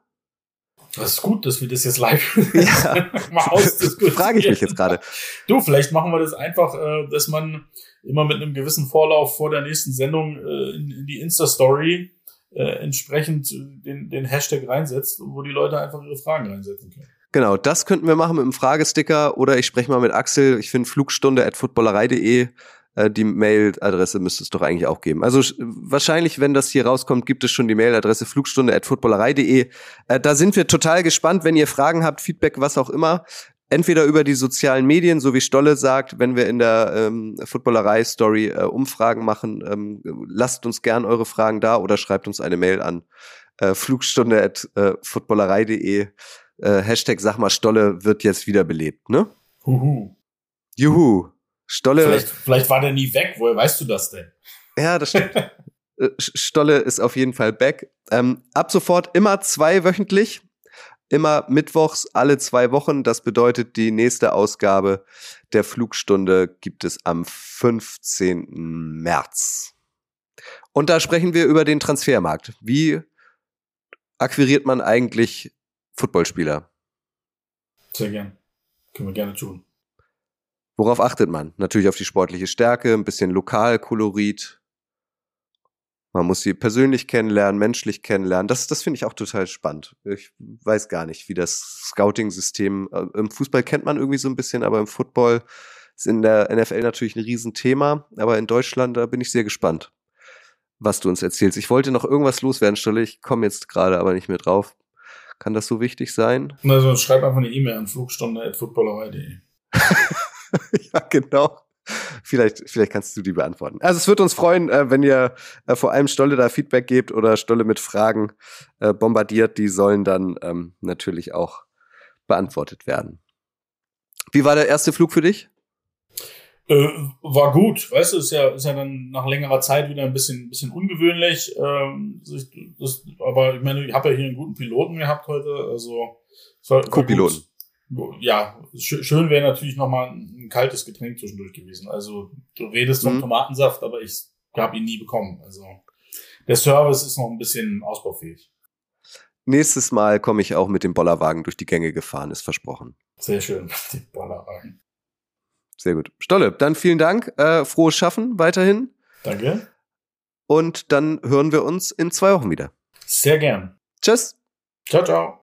Das ist gut, dass wir das jetzt live ja. mal ausdiskutieren. Frage ich mich jetzt gerade. Du, vielleicht machen wir das einfach, äh, dass man immer mit einem gewissen Vorlauf vor der nächsten Sendung äh, in, in die Insta-Story äh, entsprechend den, den Hashtag reinsetzt, wo die Leute einfach ihre Fragen reinsetzen können. Genau, das könnten wir machen mit einem Fragesticker oder ich spreche mal mit Axel. Ich finde Flugstunde at footballerei.de äh, die Mailadresse müsste es doch eigentlich auch geben. Also wahrscheinlich, wenn das hier rauskommt, gibt es schon die Mailadresse flugstunde.footballerei.de. Äh, da sind wir total gespannt, wenn ihr Fragen habt, Feedback, was auch immer. Entweder über die sozialen Medien, so wie Stolle sagt, wenn wir in der ähm, Footballerei-Story äh, Umfragen machen, ähm, lasst uns gern eure Fragen da oder schreibt uns eine Mail an äh, flugstunde.footballerei.de. Äh, Hashtag sag mal, Stolle wird jetzt wieder belebt, ne? Juhu. Juhu. Stolle. Vielleicht, vielleicht war der nie weg. Woher weißt du das denn? Ja, das stimmt. Äh, Stolle ist auf jeden Fall back. Ähm, ab sofort immer zwei wöchentlich. Immer mittwochs alle zwei Wochen. Das bedeutet, die nächste Ausgabe der Flugstunde gibt es am 15. März. Und da sprechen wir über den Transfermarkt. Wie akquiriert man eigentlich Footballspieler? Sehr gern. Können wir gerne tun. Worauf achtet man? Natürlich auf die sportliche Stärke, ein bisschen Lokalkolorit. Man muss sie persönlich kennenlernen, menschlich kennenlernen. Das, das finde ich auch total spannend. Ich weiß gar nicht, wie das Scouting-System äh, im Fußball kennt man irgendwie so ein bisschen, aber im Football ist in der NFL natürlich ein Riesenthema. Aber in Deutschland, da bin ich sehr gespannt, was du uns erzählst. Ich wollte noch irgendwas loswerden, Stolle. Ich komme jetzt gerade aber nicht mehr drauf. Kann das so wichtig sein? Also schreib einfach eine E-Mail an flugstunde.footballerei.de. ja, genau. Vielleicht, vielleicht kannst du die beantworten. Also es wird uns freuen, äh, wenn ihr äh, vor allem Stolle da Feedback gebt oder Stolle mit Fragen äh, bombardiert. Die sollen dann ähm, natürlich auch beantwortet werden. Wie war der erste Flug für dich? Äh, war gut, weißt du, ist ja, ist ja dann nach längerer Zeit wieder ein bisschen, bisschen ungewöhnlich. Ähm, das, aber ich meine, ich habe ja hier einen guten Piloten gehabt heute, also Co-Piloten ja, schön wäre natürlich nochmal ein kaltes Getränk zwischendurch gewesen. Also du redest vom mhm. Tomatensaft, aber ich habe ihn nie bekommen. Also der Service ist noch ein bisschen ausbaufähig. Nächstes Mal komme ich auch mit dem Bollerwagen durch die Gänge gefahren, ist versprochen. Sehr schön, mit dem Bollerwagen. Sehr gut. Stolle, dann vielen Dank. Äh, frohes Schaffen weiterhin. Danke. Und dann hören wir uns in zwei Wochen wieder. Sehr gern. Tschüss. Ciao, ciao.